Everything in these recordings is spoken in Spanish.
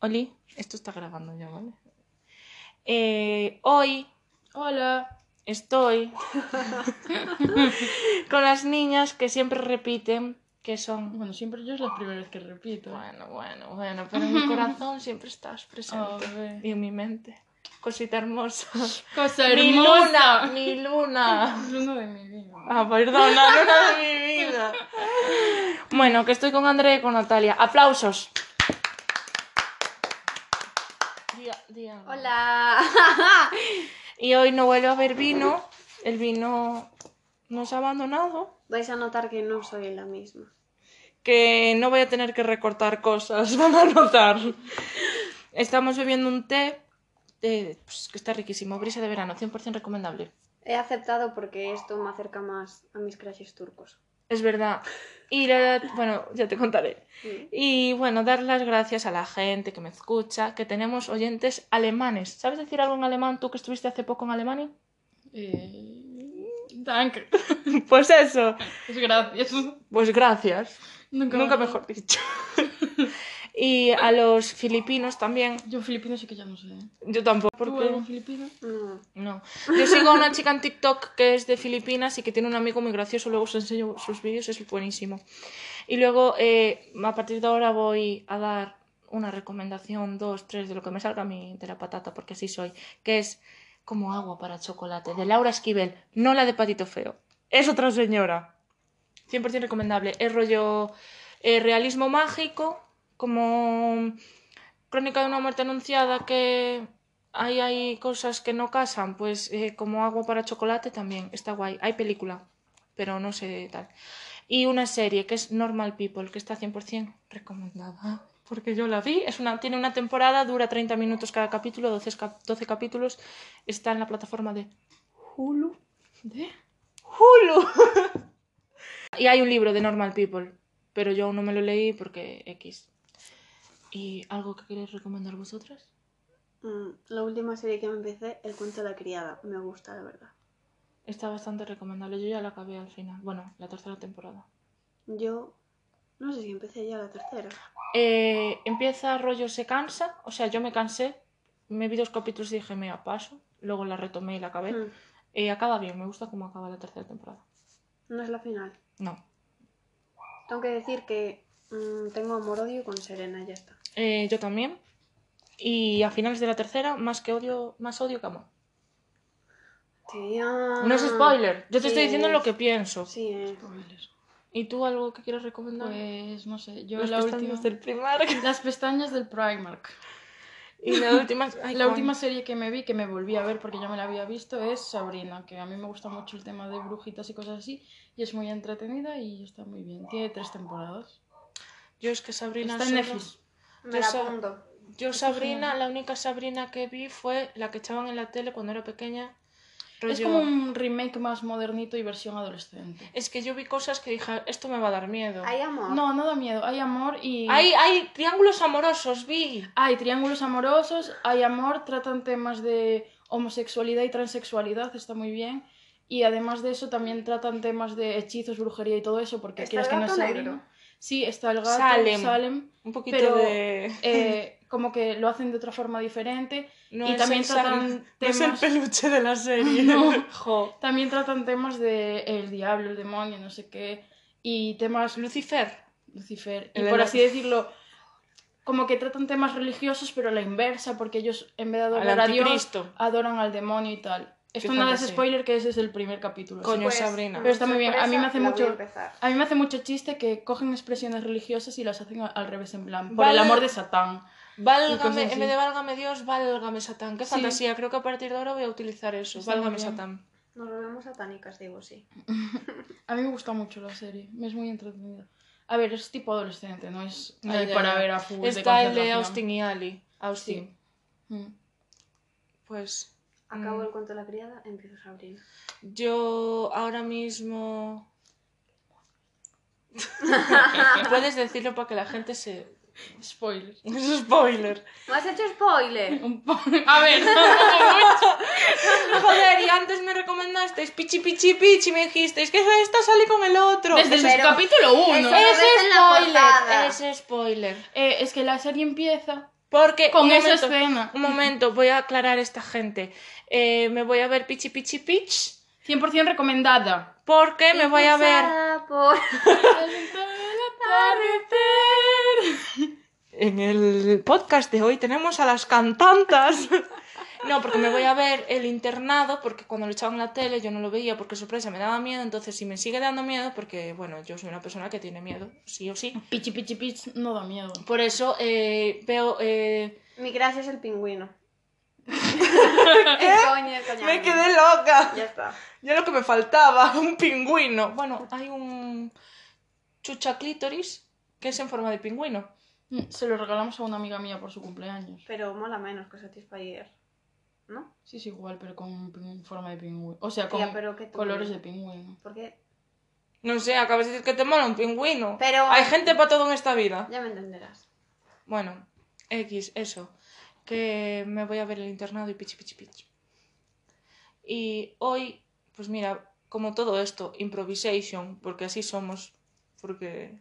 Oli, esto está grabando ya, ¿vale? Eh, hoy Hola. estoy con las niñas que siempre repiten que son... Bueno, siempre yo es la primera vez que repito. Bueno, bueno, bueno, pero en mi corazón siempre estás presente. Y en mi mente. Cosita hermosa. Cosa Mi luna, mi luna. Luna de mi vida. Ah, perdona, luna de mi vida. Bueno, que estoy con Andrea y con Natalia. ¡Aplausos! Hola. Y hoy no vuelve a haber vino. El vino nos ha abandonado. Vais a notar que no soy la misma. Que no voy a tener que recortar cosas, van a notar. Estamos bebiendo un té de- pues, que está riquísimo. Brisa de verano, 100% recomendable. He aceptado porque esto me acerca más a mis crashes turcos. Es verdad. Y la- bueno, ya te contaré. Y bueno, dar las gracias a la gente que me escucha, que tenemos oyentes alemanes. ¿Sabes decir algo en alemán tú que estuviste hace poco en Alemania? Eh... Danke. Pues eso. Pues gracias. Pues gracias. Nunca, Nunca mejor dicho. Y a los filipinos también. Yo filipino sí que ya no sé. Yo tampoco. ¿Tú Porque... algún filipino? No. No. Yo sigo a una chica en TikTok que es de Filipinas y que tiene un amigo muy gracioso, luego os enseño sus vídeos, es buenísimo. Y luego, eh, a partir de ahora voy a dar una recomendación, dos, tres, de lo que me salga a mí de la patata, porque así soy, que es como agua para chocolate, de Laura Esquivel, no la de Patito Feo. Es otra señora. 100% recomendable. Es rollo eh, realismo mágico, como crónica de una muerte anunciada que ahí hay cosas que no casan, pues eh, como agua para chocolate también está guay. Hay película, pero no sé tal. Y una serie que es Normal People, que está 100% recomendada. Porque yo la vi, es una, tiene una temporada, dura 30 minutos cada capítulo, 12, cap- 12 capítulos. Está en la plataforma de Hulu. ¿De? Hulu. y hay un libro de Normal People, pero yo aún no me lo leí porque X. ¿Y algo que queréis recomendar vosotras? Mm, La última serie que me empecé, El cuento de la criada. Me gusta, la verdad. Está bastante recomendable. Yo ya la acabé al final. Bueno, la tercera temporada. Yo no sé si empecé ya la tercera. Eh, empieza rollo se cansa. O sea, yo me cansé. Me vi dos capítulos y dije, me paso. Luego la retomé y la acabé. Mm, Eh, acaba bien. Me gusta cómo acaba la tercera temporada. No es la final. No. Tengo que decir que mm, tengo amor-odio con Serena, ya está. Eh, yo también. Y a finales de la tercera, más que odio, más odio que amor. Tía. No es spoiler. Yo te Sí estoy diciendo es. lo que pienso. Sí, eh. Spoiler. ¿Y tú algo que quieras recomendar? Pues no sé. Yo Los la pestañas última. del Primark. Las pestañas del Primark. Y la última... ay, La última serie que me vi, que me volví a ver porque ya me la había visto, es Sabrina, que a mí me gusta mucho el tema de brujitas y cosas así, y es muy entretenida y está muy bien. Tiene tres temporadas. Yo es que Sabrina... Está en Netflix. Me Yo la apunto. Yo Sabrina, la única Sabrina que vi fue la que echaban en la tele cuando era pequeña. Es como un remake más modernito y versión adolescente. Es que yo vi cosas que dije, esto me va a dar miedo. Hay amor. No, no da miedo. Hay amor y... Hay, hay triángulos amorosos, vi. Hay triángulos amorosos, hay amor, tratan temas de homosexualidad y transexualidad, está muy bien. Y además de eso también tratan temas de hechizos, brujería y todo eso, porque ¿Está quieres que no es. Sí, está el gato, Salem. Salem, Un poquito pero de... eh, como que lo hacen de otra forma diferente. No y también tratan no es el temas- peluche de la serie. No. Jo. También tratan temas de el diablo, el demonio, no sé qué. Y temas Lucifer. Lucifer. Y por así decirlo, como que tratan temas religiosos, pero a la inversa, porque ellos en vez de Al adorar a Dios, adoran al demonio y tal. Esto no es spoiler, que ese es el primer capítulo. Coño, Pues, Sabrina. Pero está muy bien. A mí me hace mucho- a mí me hace mucho chiste que cogen expresiones religiosas y las hacen al revés, en plan, por el amor de Satán. Válgame, en vez de válgame Dios, válgame Satán. Qué Sí. fantasía. Creo que a partir de ahora voy a utilizar eso. Está válgame. Satán. Nos volvemos satánicas, digo, sí. A mí me gusta mucho la serie, me es muy entretenida. A ver, es tipo adolescente, no es ahí ya, para ya. ver a full de Está el de. Austin y Ali. Austin. Mm. Pues Acabo Mm. el cuento de la criada, empiezo Sabrina. yo ahora mismo... Puedes decirlo para que la gente se... Spoiler. Es spoiler. ¿Me has hecho spoiler? A ver, Joder, y antes me recomendasteis Pichi Pichi Pichi y me dijisteis que esta sale con el otro. desde Ese- el Pero- capítulo 1. Eso- ese ves en la portada. spoiler, spoiler. Eh, es que la serie empieza Porque Con un esa momento, escena. un momento, voy a aclarar a esta gente. Eh, me voy a ver Pichi Pichi Pitch 100% recomendada. porque me voy a ver por- en el podcast de hoy tenemos a las cantantas. No, porque me voy a ver el internado, porque cuando lo echaban en la tele yo no lo veía porque sorpresa me daba miedo, entonces si me sigue dando miedo, porque bueno, yo soy una persona que tiene miedo, sí o sí. Pichi pichi pich no da miedo. Por eso eh, veo... eh, Mi gracia es el pingüino. Coña. Me quedé loca. Ya está. Ya lo que me faltaba, un pingüino. Bueno, hay un chucha clítoris que es en forma de pingüino. Mm, Se lo regalamos a una amiga mía por su cumpleaños. Pero mola menos que Satisfyer. ¿No? Sí, es igual, pero con pin- forma de pingüino. O sea, con Tía, pero ¿qué tú colores de pingüino. Porque No sé, acabas de decir que te mola un pingüino. Pero- Hay gente para todo en esta vida. ya me entenderás. Bueno, X, eso. Que me voy a ver el internado y pichi pichi pichi. Y hoy, pues mira, como todo esto, improvisation, porque así somos. Porque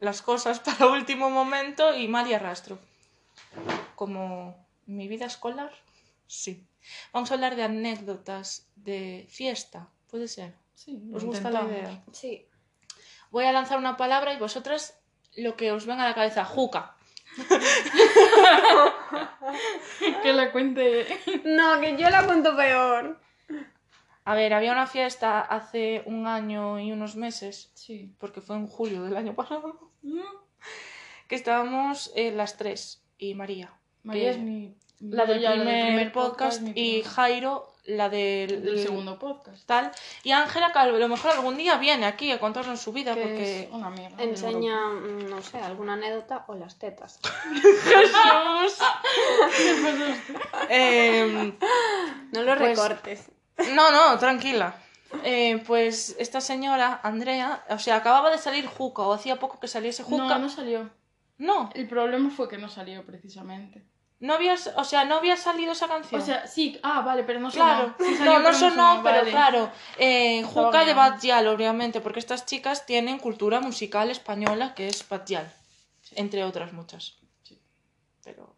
las cosas para último momento y mal y arrastro. Como mi vida escolar, sí. Vamos a hablar de anécdotas de fiesta, puede ser. Sí, ¿Os gusta la idea? Sí. Voy a lanzar una palabra y vosotras lo que os venga a la cabeza, juca. Que la cuente. No, que yo la cuento peor. A ver, había una fiesta hace un año y unos meses, Sí. porque fue en julio del año pasado, Mm. que estábamos eh, las tres y María. María que- es mi. La del primer, podcast y Jairo la del, del segundo podcast. tal. Y Ángela, que a lo mejor algún día viene aquí a contarnos su vida, Que porque... es una amiga. del Enseña, mm, no sé, alguna anécdota o las tetas. ¡Jesús! Em, No lo Pues- recortes. No, no, tranquila. Eh, pues esta señora, Andrea, o sea, acababa de salir Juca, o hacía poco que saliese. Juca. No, no salió. no, El problema fue que no salió precisamente. No había, o sea, no había salido esa canción. O sea, sí, ah, vale, pero no sonó. claro, Sí salió, no, no sonó, pero vale. claro, eh, Juca de. Bad Gyal, obviamente, porque estas chicas tienen cultura musical española que es Bad Gyal, entre otras muchas. Sí. Pero,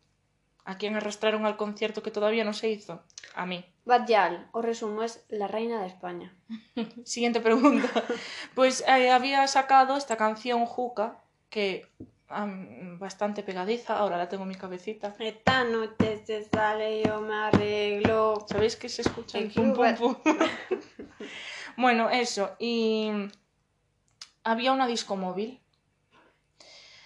¿a quién arrastraron al concierto que todavía no se hizo? A mí. Bad os resumo, es la reina de España. Siguiente pregunta. Pues eh, había sacado esta canción Juca, que am, bastante pegadiza, ahora la tengo en mi cabecita. Esta noche se sale, yo me arreglo. ¿Sabéis que se escucha el pum pum bueno, eso. Y había una disco móvil.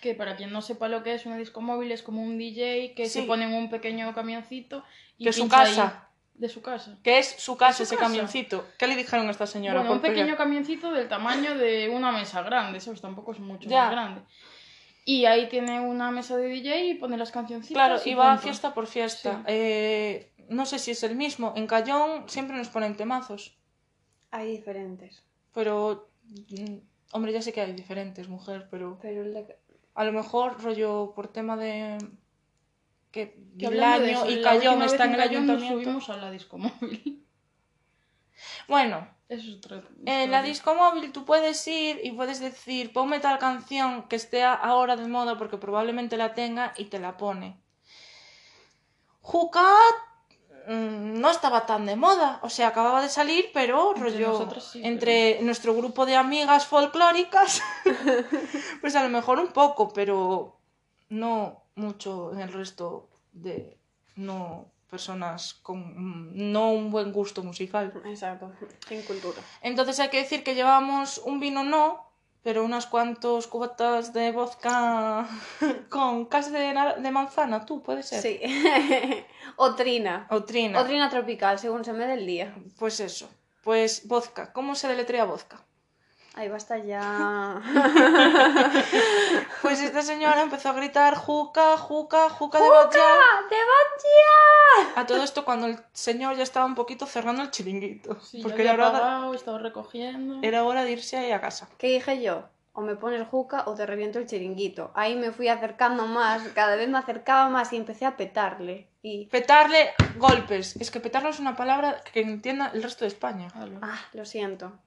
Que para quien no sepa lo que es una disco móvil, es como un DJ que Sí. se pone en un pequeño camioncito y Que es su ahí. casa. De su casa. Que es su casa, su ese casa? camioncito. ¿Qué le dijeron a esta señora? Bueno, un pequeño pegar? camioncito del tamaño de una mesa grande, ¿sabes? Tampoco es mucho Ya. más grande. Y ahí tiene una mesa de DJ y pone las cancioncitas. Claro, y iba a punto. fiesta por fiesta. Sí. Eh, no sé si es el mismo. En Cayón siempre nos ponen temazos. Hay diferentes. Pero, mm, hombre, ya sé que hay diferentes, mujer, pero Pero el de... a lo mejor rollo por tema de que Vilaño eso, y Cayón está en el nos ayuntamiento. subimos a la disco móvil. Bueno, Eso es otra en la disco móvil tú puedes ir y puedes decir, ponme tal canción que esté ahora de moda porque probablemente la tenga y te la pone. Juca mm, no estaba tan de moda, o sea, acababa de salir, pero Entre rollo sí, entre nuestro grupo de amigas folclóricas, pues a lo mejor un poco, pero no mucho en el resto de no personas con mm, no un buen gusto musical. Exacto, sin cultura. Entonces hay que decir que llevamos un vino no, pero unas cuantos cubatas de vodka con casi de, de manzana, tú, puede ser. Sí. Otrina. O trina. Otrina tropical, según se me dé el día. Pues eso. Pues vodka. ¿Cómo se deletrea vodka? Ahí basta ya. Pues esta señora empezó a gritar juca, juca, juca de Gyal". ¡De! A todo esto cuando el señor ya estaba un poquito cerrando el chiringuito. Sí, porque ya era había hora, estaba recogiendo. era hora de irse ahí a casa. ¿Qué dije yo? O me pones juca o te reviento el chiringuito. Ahí me fui acercando más, cada vez me acercaba más y empecé a petarle. Y. Petarle golpes. Es que petarlo es una palabra que entienda el resto de España. Ah, lo siento.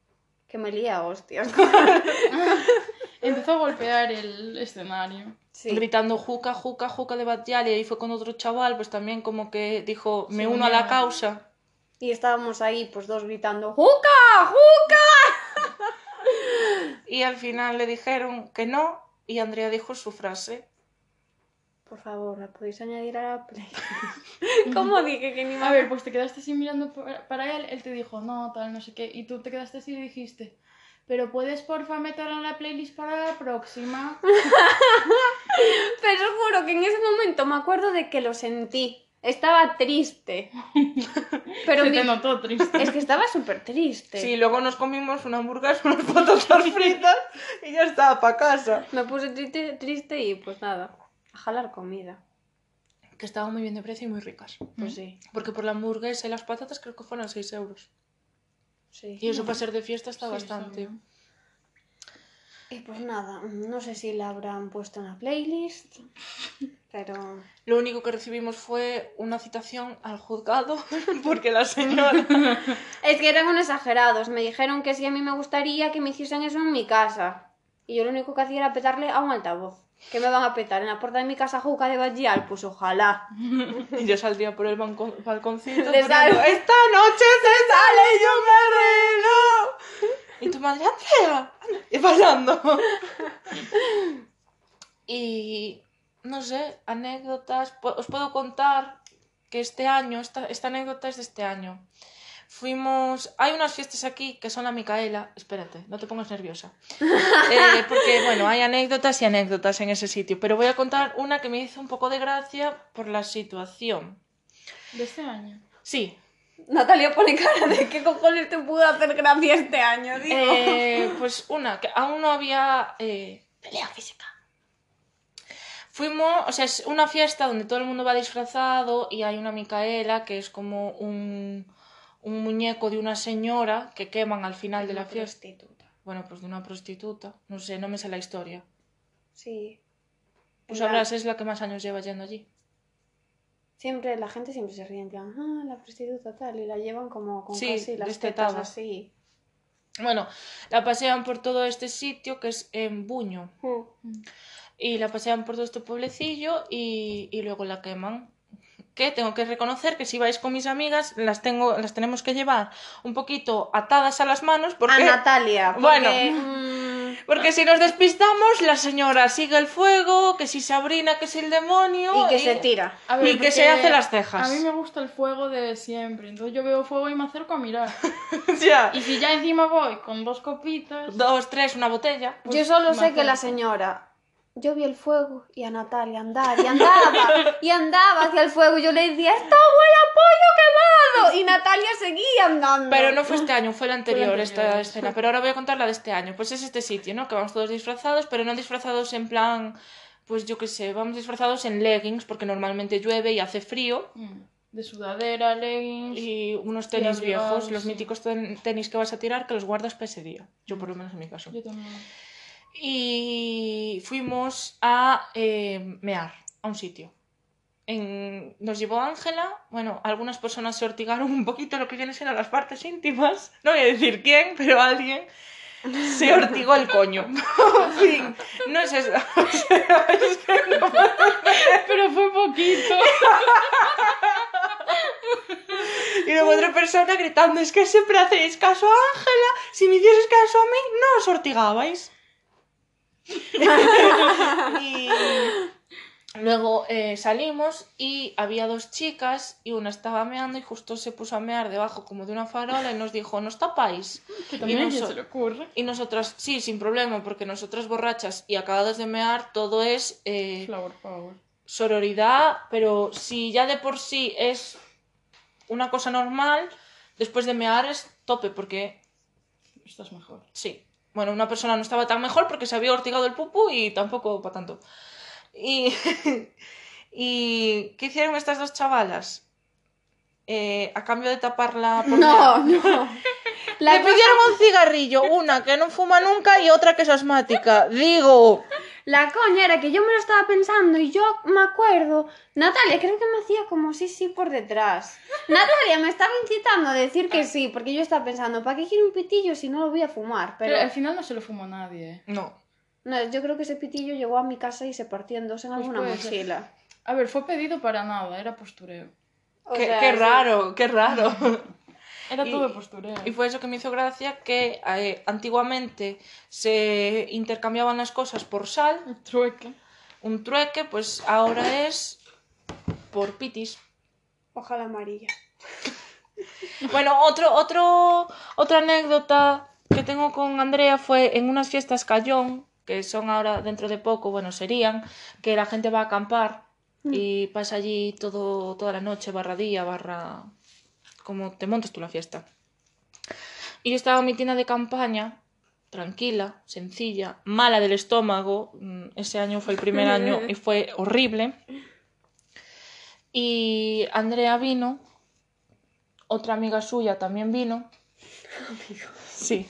Que me lía hostias. Empezó a golpear el escenario. Sí. gritando juca, juca, juca de Batllal y ahí fue con otro chaval, pues también como que dijo, me uno a la causa. Y estábamos ahí, pues dos gritando, ¡Juca! ¡Juca! Y al final le dijeron que no y Andrea dijo su frase. Por favor, ¿la podéis añadir a la play? ¿Cómo dije que ni me A ver, pues te quedaste así mirando pa- para él, él te dijo, no, tal, no sé qué, y tú te quedaste así y dijiste, pero puedes porfa meterla en la playlist para la próxima. Pero os juro que en ese momento me acuerdo de que lo sentí. Estaba triste. Pero Se mi- te notó triste. es que estaba súper triste. Sí, luego nos comimos una hamburguesa, unas patatas fritas y ya estaba para casa. Me puse triste, triste y pues nada, a jalar comida. Que estaban muy bien de precio y muy ricas. Pues sí, Porque por la hamburguesa y las patatas creo que fueron 6 euros. sí. Y eso para ser de fiesta está Sí, bastante. Y pues nada, no sé si la habrán puesto en la playlist, pero... Lo único que recibimos fue una citación al juzgado porque la señora... Es que eran unos exagerados, me dijeron que si a mí me gustaría que me hiciesen eso en mi casa. Y yo lo único que hacía era petarle a un altavoz. ¿Qué me van a petar? ¿En la puerta de mi casa Juca de Bagial? Pues ojalá. Y yo saldría por el balcon- balconcito ¡Esta noche se sale y yo me arreglo! Y tu madre, Andrea, anda", y pasando. Y no sé, anécdotas. Os puedo contar que este año, esta, esta anécdota es de este año. Fuimos. Hay unas fiestas aquí que son la Micaela. Espérate, no te pongas nerviosa. Eh, porque, bueno, hay anécdotas y anécdotas en ese sitio. Pero voy a contar una que me hizo un poco de gracia por la situación. De este año. Sí, Natalia pone cara de qué cojones te pudo hacer gracia este año, digo. Eh, pues una, que aún no había eh, pelea física. Fuimos, o sea, es una fiesta donde todo el mundo va disfrazado y hay una Micaela que es como un, un muñeco de una señora que queman al final de la fiesta. prostituta. Bueno, pues de una prostituta. No sé, no me sé la historia. Sí. Pues plan, sabrás, es la que más años lleva yendo allí. Siempre, la gente siempre se ríe en plan, ah, la prostituta tal, y la llevan como con Sí, casi las tetas así. Bueno, la pasean por todo este sitio que es en Buño. Mm. y la pasean por todo este pueblecillo y, y luego la queman. Que tengo que reconocer que si vais con mis amigas las tengo las tenemos que llevar un poquito atadas a las manos porque A Natalia. porque, Bueno. mm, porque si nos despistamos la señora sigue el fuego, que si Sabrina que es el demonio y que se tira. A Y que se hace las cejas. A mí me gusta el fuego de siempre. Entonces yo veo fuego y me acerco a mirar. Ya. Y si ya encima voy con dos copitas. Dos, tres, una botella. pues Yo solo me sé que la señora. Yo vi el fuego y a Natalia andar y andaba y andaba hacia el fuego. y Yo le decía, ¡Está el pollo quemado! Y Natalia seguía andando. Pero no fue este año, fue el anterior, anterior, esta escena. Pero ahora voy a contar la de este año. Pues es este sitio, ¿no? Que vamos todos disfrazados, pero no disfrazados en plan, pues yo qué sé, vamos disfrazados en leggings, porque normalmente llueve y hace frío. Mm, De sudadera, leggings. Y unos tenis Y viejos, los sí. míticos ten- tenis que vas a tirar, que los guardas para ese día. Yo por lo menos en mi caso. Yo también. Y fuimos a eh, mear, a un sitio. En- Nos llevó Ángela, bueno, algunas personas se ortigaron un poquito lo que vienen siendo las partes íntimas, no voy a decir quién, pero alguien se ortigó el coño. fin, no es eso. Es que no- Pero fue poquito. Y luego otra persona gritando, es que siempre hacéis caso a Ángela, si me hicieses caso a mí, no os ortigabais. y luego eh, salimos y había dos chicas y una estaba meando y justo se puso a mear debajo como de una farola y nos dijo, ¿nos tapáis? Que también Y se le ocurre. Y nosotras, sí, sin problema, porque nosotras borrachas y acabadas de mear, todo es eh, Flower power. sororidad, pero si ya de por sí es una cosa normal, después de mear es tope, porque Estás mejor. sí. Bueno, una persona no estaba tan mejor porque se había ortigado el pupu y tampoco para tanto. Y, y ¿qué hicieron estas dos chavalas? Eh, a cambio de taparla por No, no. La Le pidieron un cigarrillo, una que no fuma nunca y otra que es asmática. Digo, La coña era que yo me lo estaba pensando y yo me acuerdo. Natalia, creo que me hacía como sí, sí por detrás. Natalia me estaba incitando a decir que sí, porque yo estaba pensando, ¿para qué quiero un pitillo si no lo voy a fumar? Pero Pero al final no se lo fumó nadie. ¿eh? no. No, yo creo que ese pitillo llegó a mi casa y se partió en dos en Pues alguna ser. mochila. A ver, fue pedido para nada, era postureo. O qué, sea, qué sí. raro, qué raro. Era Y- todo de postureo. Y fue eso que me hizo gracia que eh, antiguamente se intercambiaban las cosas por sal, Trueque. un trueque, pues ahora es por pitis. Ojalá amarilla. Bueno, otro, otro, otra anécdota que tengo con Andrea fue en unas fiestas Cayón, que son ahora dentro de poco, bueno, serían, que la gente va a acampar y pasa allí todo, toda la noche, barra día, barra... como te montes tú la fiesta. Y yo estaba en mi tienda de campaña, tranquila, sencilla, mala del estómago. mm, Ese año fue el primer año y fue horrible. Y Andrea vino, otra amiga suya también vino. Sí.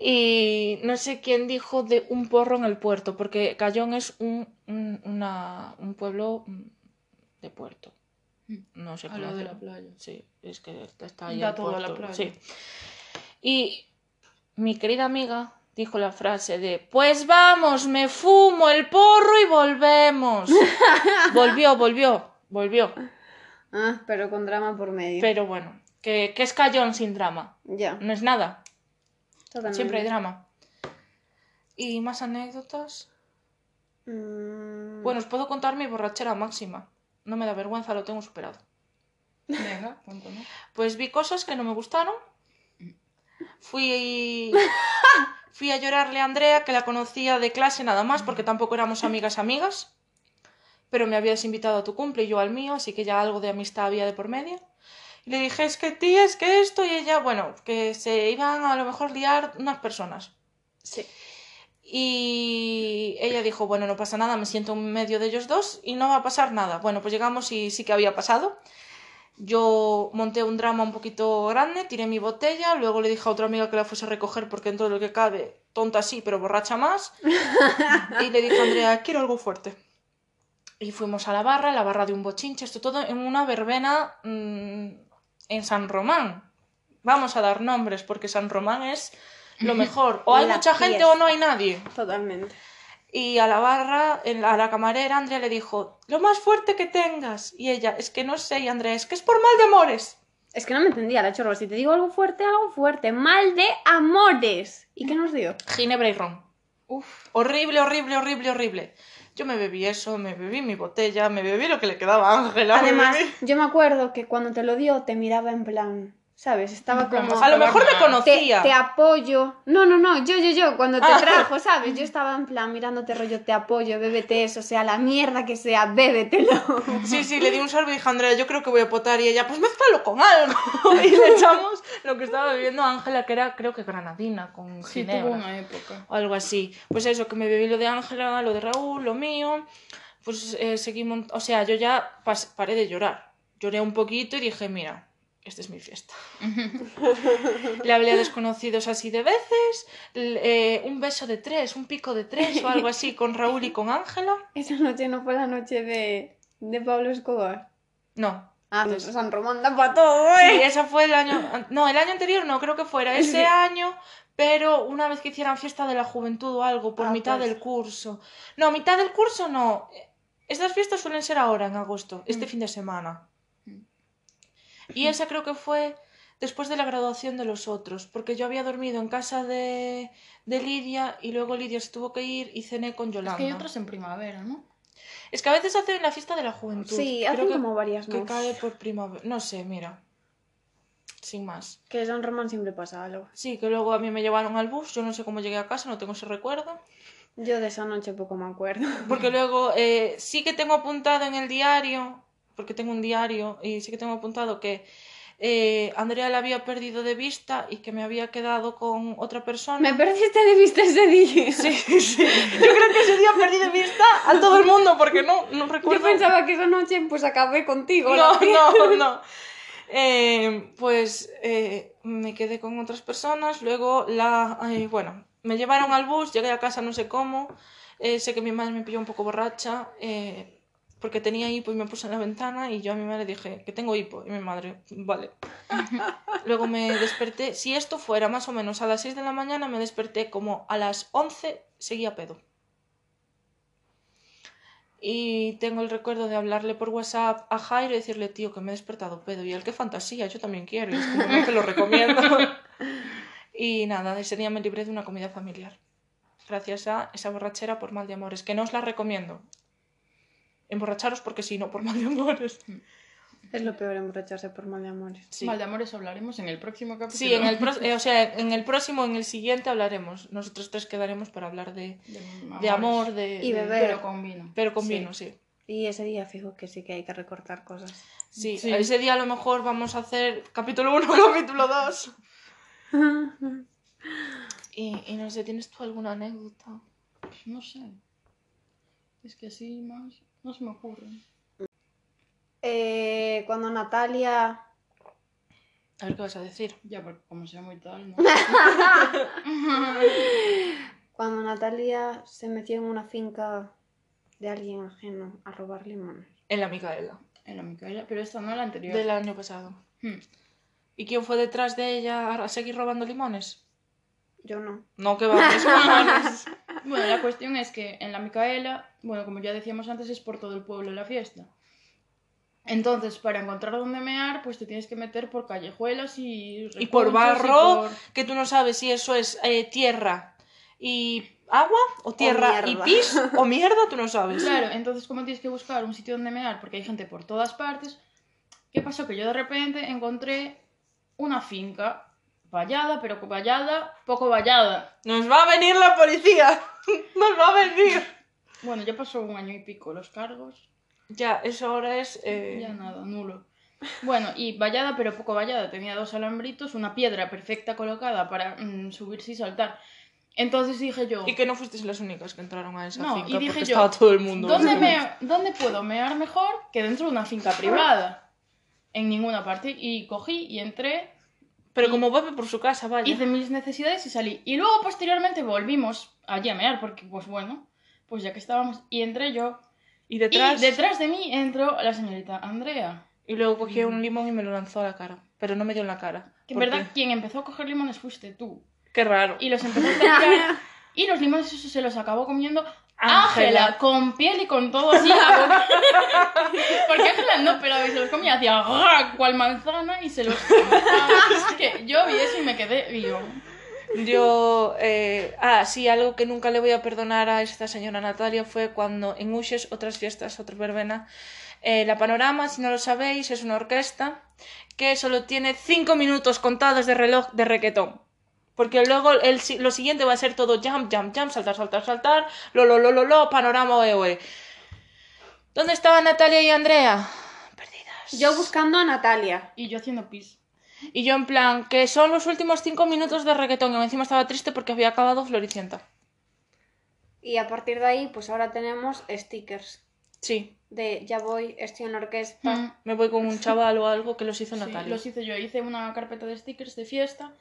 Y no sé quién dijo de un porro en el puerto, porque Cayón es un, un, una- un pueblo mm, de puerto. No sé A lo de la playa. Sí, es que está ahí Da el todo a la playa. Sí. Y mi querida amiga dijo la frase de Pues vamos, me fumo el porro y volvemos. volvió, volvió, volvió. Ah, pero con drama por medio. Pero bueno, que, que es cayón sin drama. Ya, No es nada. totalmente. Siempre hay drama. ¿Y más anécdotas? Mm, Bueno, os puedo contar mi borrachera máxima. No me da vergüenza, lo tengo superado. Venga, cuéntame. Pues vi cosas que no me gustaron. Fui, fui a llorarle a Andrea, que la conocía de clase nada más, porque tampoco éramos amigas amigas. Pero me habías invitado a tu cumple y yo al mío, así que ya algo de amistad había de por medio. Y le dije, es que tía, es que esto, y ella, bueno, que se iban a lo mejor liar unas personas. Sí. Y ella dijo, bueno, no pasa nada, me siento en medio de ellos dos y no va a pasar nada. Bueno, pues llegamos y sí que había pasado. Yo monté un drama un poquito grande, tiré mi botella, luego le dije a otra amiga que la fuese a recoger porque dentro de lo que cabe, tonta sí, pero borracha más. Y le dije a Andrea, quiero algo fuerte. Y fuimos a la barra, la barra de un bochinche, esto todo en una verbena mm, en San Román. Vamos a dar nombres porque San Román es lo mejor. O hay La mucha gente o no hay nadie. Totalmente. Y a la barra, a la camarera, Andrea le dijo, lo más fuerte que tengas. Y ella, es que no sé, y Andrea, es que es por mal de amores. Es que no me entendía la chorro. Si te digo algo fuerte, algo fuerte. Mal de amores. ¿Y qué nos dio? Ginebra y ron. Uf. Horrible, horrible, horrible, horrible. Yo me bebí eso, me bebí mi botella, me bebí lo que le quedaba a Ángela. Además, yo me acuerdo que cuando te lo dio te miraba en plan, ¿sabes? Estaba Como. A lo mejor me Te, conocía. te apoyo. No, no, no, yo, yo, yo, cuando te Ah. trajo, ¿sabes? Yo estaba en plan mirándote rollo, te apoyo, bébete eso, sea la mierda que sea, bébetelo. Sí, sí, le di un sorbo y dije, Andrea, yo creo que voy a potar. Y ella, pues mézclalo con algo. y le echamos lo que estaba bebiendo Ángela, que era, creo que granadina, con Sí, ginebra. tuvo una época. o algo así. Pues eso, que me bebí lo de Ángela, lo de Raúl, lo mío. Pues eh, seguimos, o sea, yo ya paré de llorar. Lloré un poquito y dije, mira, esta es mi fiesta. Le hablé a desconocidos así de veces, eh, un beso de tres, un pico de tres o algo así con Raúl y con Ángela. Esa noche no fue la noche de, de Pablo Escobar. No. Ah, pues San Román da para todo, Sí, ¿eh? esa fue el año... No, el año anterior no, creo que fuera ese Sí. año, pero una vez que hicieran fiesta de la juventud o algo, por Ah, mitad pues. del curso. No, mitad del curso no. Estas fiestas suelen ser ahora, en agosto, este Mm. fin de semana. Y esa creo que fue después de la graduación de los otros, porque yo había dormido en casa de, de Lidia y luego Lidia se tuvo que ir y cené con Es Yolanda. que hay otras en primavera, ¿no? Es que a veces hacen la fiesta de la juventud. Sí, Creo hacen que, como varias, que cae por primavera. No sé, mira. Sin más. Que San Román siempre pasa algo. Sí, que luego a mí me llevaron al bus, yo no sé cómo llegué a casa, no tengo ese recuerdo. Yo de esa noche poco me acuerdo. Porque luego eh, sí que tengo apuntado en el diario, porque tengo un diario, y sí que tengo apuntado que eh, Andrea la había perdido de vista y que me había quedado con otra persona. Me perdiste de vista ese día. Sí, sí. Yo creo que ese día perdí de vista a todo el mundo porque no, no recuerdo. Yo pensaba que esa noche pues acabé contigo. No, no, no. Eh, pues eh, me quedé con otras personas, luego la... ay, bueno, me llevaron al bus, llegué a casa no sé cómo, eh, sé que mi madre me pilló un poco borracha, eh, porque tenía hipo y me puse en la ventana y yo a mi madre dije que tengo hipo y mi madre, vale. Luego me desperté, si esto fuera más o menos a las 6 de la mañana, me desperté como a las 11, seguía pedo. Y tengo el recuerdo de hablarle por WhatsApp a Jairo y decirle, tío, que me he despertado pedo. Y él, qué fantasía, yo también quiero. Y es como, no te lo recomiendo. y nada, ese día me libré de una comida familiar. Gracias a esa borrachera por mal de amores, que no os la recomiendo. Emborracharos porque si no, por mal de amores. Es lo peor emborracharse por mal de amores. Sí. Mal de amores hablaremos en el próximo capítulo. Sí, en el, pro- eh, o sea, en el próximo, en el siguiente hablaremos. Nosotros tres quedaremos para hablar de, de amor, de, Y de- beber. Pero con vino. pero con Sí. vino, sí. Y ese día fijo que sí que hay que recortar cosas. Sí, Sí. ese día a lo mejor vamos a hacer capítulo 1, capítulo 2. Y, y no sé, ¿tienes tú alguna anécdota? No sé. Es que así más no se me ocurre. Eh, cuando Natalia... A ver qué vas a decir. Ya, porque como sea muy tal, ¿no? Cuando Natalia se metió en una finca de alguien ajeno a robar limones. En la Micaela, en la Micaela, pero esta no la anterior. del año pasado. Hmm. ¿Y quién fue detrás de ella a seguir robando limones? Yo no. No, que va. Bueno, la cuestión es que en la Micaela, bueno, como ya decíamos antes, es por todo el pueblo la fiesta. Entonces, para encontrar dónde mear, pues te tienes que meter por callejuelas y... Y por y barro, por- que tú no sabes si eso es eh, tierra y agua, o tierra y pis, o mierda, tú no sabes. Claro, entonces como tienes que buscar un sitio donde mear, porque hay gente por todas partes, ¿qué pasó? Que yo de repente encontré una finca vallada, pero vallada, poco vallada. Nos va a venir la policía. Nos va a venir. Bueno, ya pasó un año y pico los cargos, Ya, eso ahora es. eh, ya nada, nulo. Bueno, y vallada, pero poco vallada, tenía dos alambritos, una piedra perfecta colocada para mm, subirse y saltar. Entonces dije yo, Y que no fuisteis las únicas que entraron a esa No, finca y dije porque yo, estaba todo el mundo. ¿dónde, me- ¿dónde puedo mear mejor que dentro de una finca privada? En ninguna parte. Y cogí y entré Pero como vuelve por su casa, vaya. hice mis necesidades y salí. Y luego posteriormente volvimos allí a mear, porque pues bueno, pues ya que estábamos, y entré yo. Y detrás. Y detrás de mí entró la señorita Andrea. Y luego cogí un limón y me lo lanzó a la cara. Pero no me dio en la cara. Que en verdad quien empezó a coger limones fuiste tú. Qué raro. Y los empezó a tirar. y los limones esos se los acabó comiendo Ángela. Con piel y con todo así. Porque Ángela no, pero se los comía, hacía cual manzana y se los comía. Es que yo vi eso y me quedé, y yo, Yo, eh, ah, sí, algo que nunca le voy a perdonar a esta señora Natalia fue cuando en Uxes, otras fiestas, otra verbena, eh, la Panorama, si no lo sabéis, es una orquesta que solo tiene cinco minutos contados de reloj de requetón. Porque luego el, si- lo siguiente va a ser todo jump, jump, jump, saltar, saltar, saltar, lo, lo, lo, lo, lo, panorama, oe, oe. ¿Dónde estaban Natalia y Andrea? Perdidas. Yo buscando a Natalia. y yo haciendo pis. Y yo en plan, que son los últimos cinco minutos de reggaetón. Y encima estaba triste porque había acabado Floricienta. Y a partir de ahí, pues ahora tenemos stickers. Sí, De ya voy, estoy en orquesta. Mm. me voy con un chaval o algo que los hizo Sí, Natalia. los hice yo. Hice una carpeta de stickers de fiesta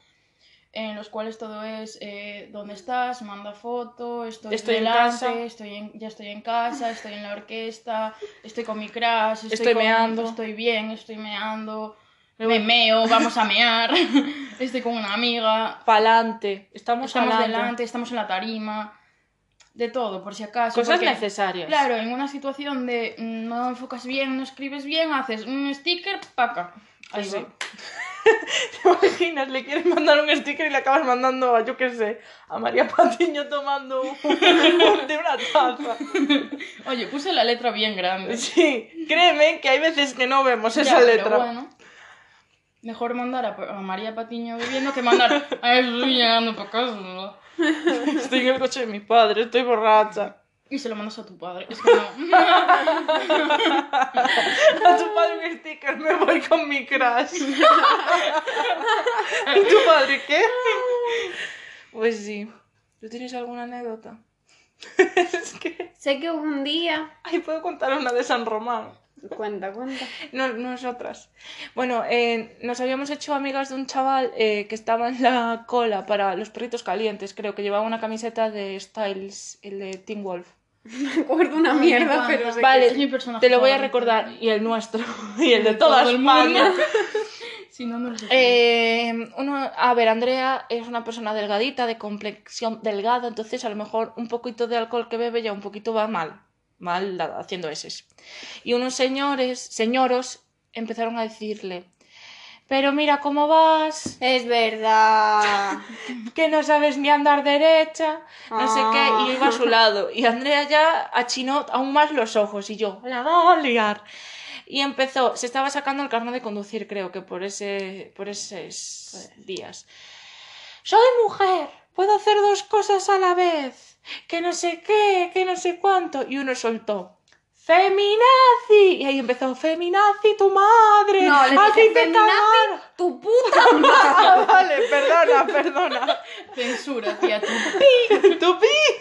en los cuales todo es eh, dónde estás, manda foto, estoy, Estoy en casa. estoy en, ya estoy en casa, estoy en la orquesta, estoy con mi crush, estoy, Estoy con- meando. estoy bien, estoy meando, Me meo, vamos a mear, estoy con una amiga, Pa'lante. Estamos, estamos delante, estamos en la tarima, de todo, por si acaso. Cosas porque- necesarias. Claro, en una situación de mm, no enfocas bien, no escribes bien, haces un sticker, paca. Ahí Sí. va. ¿Te imaginas? Le quieres mandar un sticker y le acabas mandando a, yo qué sé, a María Patiño tomando un, de una taza. Oye, puse la letra bien grande. Sí, créeme que hay veces que no vemos Ya, esa pero letra. bueno. Mejor mandar a, a María Patiño bebiendo que mandar a estoy llegando para casa. ¿no? Estoy en el coche de mi padre, estoy borracha. Y se lo mandas a tu padre. Es que no. A tu padre un sticker, me voy con mi crush. ¿Y tu padre qué? Pues sí. ¿Tú tienes alguna anécdota? es que... Sé que hubo un día. Ay, puedo contar una de San Román. Cuenta, cuenta. No, nosotras. Bueno, eh, nos habíamos hecho amigas de un chaval eh, que estaba en la cola para los perritos calientes, creo que llevaba una camiseta de Styles, el de Teen Wolf. Me acuerdo una mierda, pero sé Vale, Es mi personaje te lo voy a recordar. Y el nuestro. Y el de toda Todo el España. mundo. Si no, no lo sé. Eh, uno, a ver, Andrea es una persona delgadita, de complexión delgada, entonces a lo mejor un poquito de alcohol que bebe ya un poquito va mal, mal da- haciendo eses. Y unos señores, señoros, empezaron a decirle, pero mira cómo vas, Es verdad. que no sabes ni andar derecha, no sé qué, y iba a su Ah. lado. Y Andrea ya achinó aún más los ojos y yo, la va a liar. Y empezó, se estaba sacando el carnet de conducir, creo que por ese, por esos días. Soy mujer, puedo hacer dos cosas a la vez, que no sé qué, que no sé cuánto. Y uno soltó, feminazi. Y ahí empezó, feminazi tu madre. No, le dije, "Feminazi, cagaron". tu puta madre. Vale, perdona, perdona. Censura, tía, tú. ¡Tupi! Y,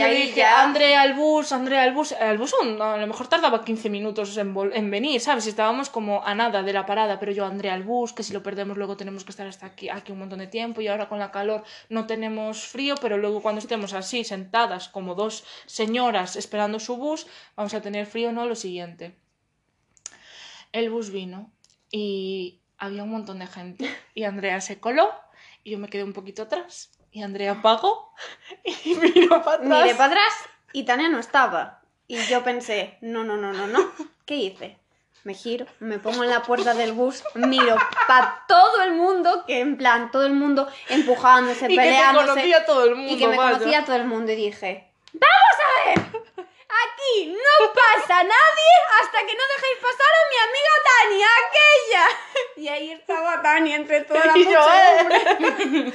Y ahí ya- Andrea al bus, Andrea al bus. El bus aún, a lo mejor tardaba 15 minutos en, vol- en venir, ¿sabes? Estábamos como a nada de la parada, pero yo, Andrea al bus, que si lo perdemos luego tenemos que estar hasta aquí, aquí un montón de tiempo y ahora con la calor no tenemos frío, pero luego cuando estemos así, sentadas como dos señoras esperando su bus, vamos a tener frío, ¿no? Lo siguiente. El bus vino y había un montón de gente y Andrea se coló y yo me quedé un poquito atrás y Andrea pagó y miró para atrás. Miré para atrás y Tania no estaba. Y yo pensé, no, no, no, no, no. ¿Qué hice? Me giro, me pongo en la puerta del bus, miro para todo el mundo, que en plan, todo el mundo empujándose, y que te peleándose. conocía todo el mundo. y que me vaya. conocía todo el mundo y dije, ¡Vamos a ver! Aquí no pasa nadie hasta que no dejéis pasar a mi amiga Tania, aquella. Y ahí estaba Tania entre toda la Y yo. "Eh".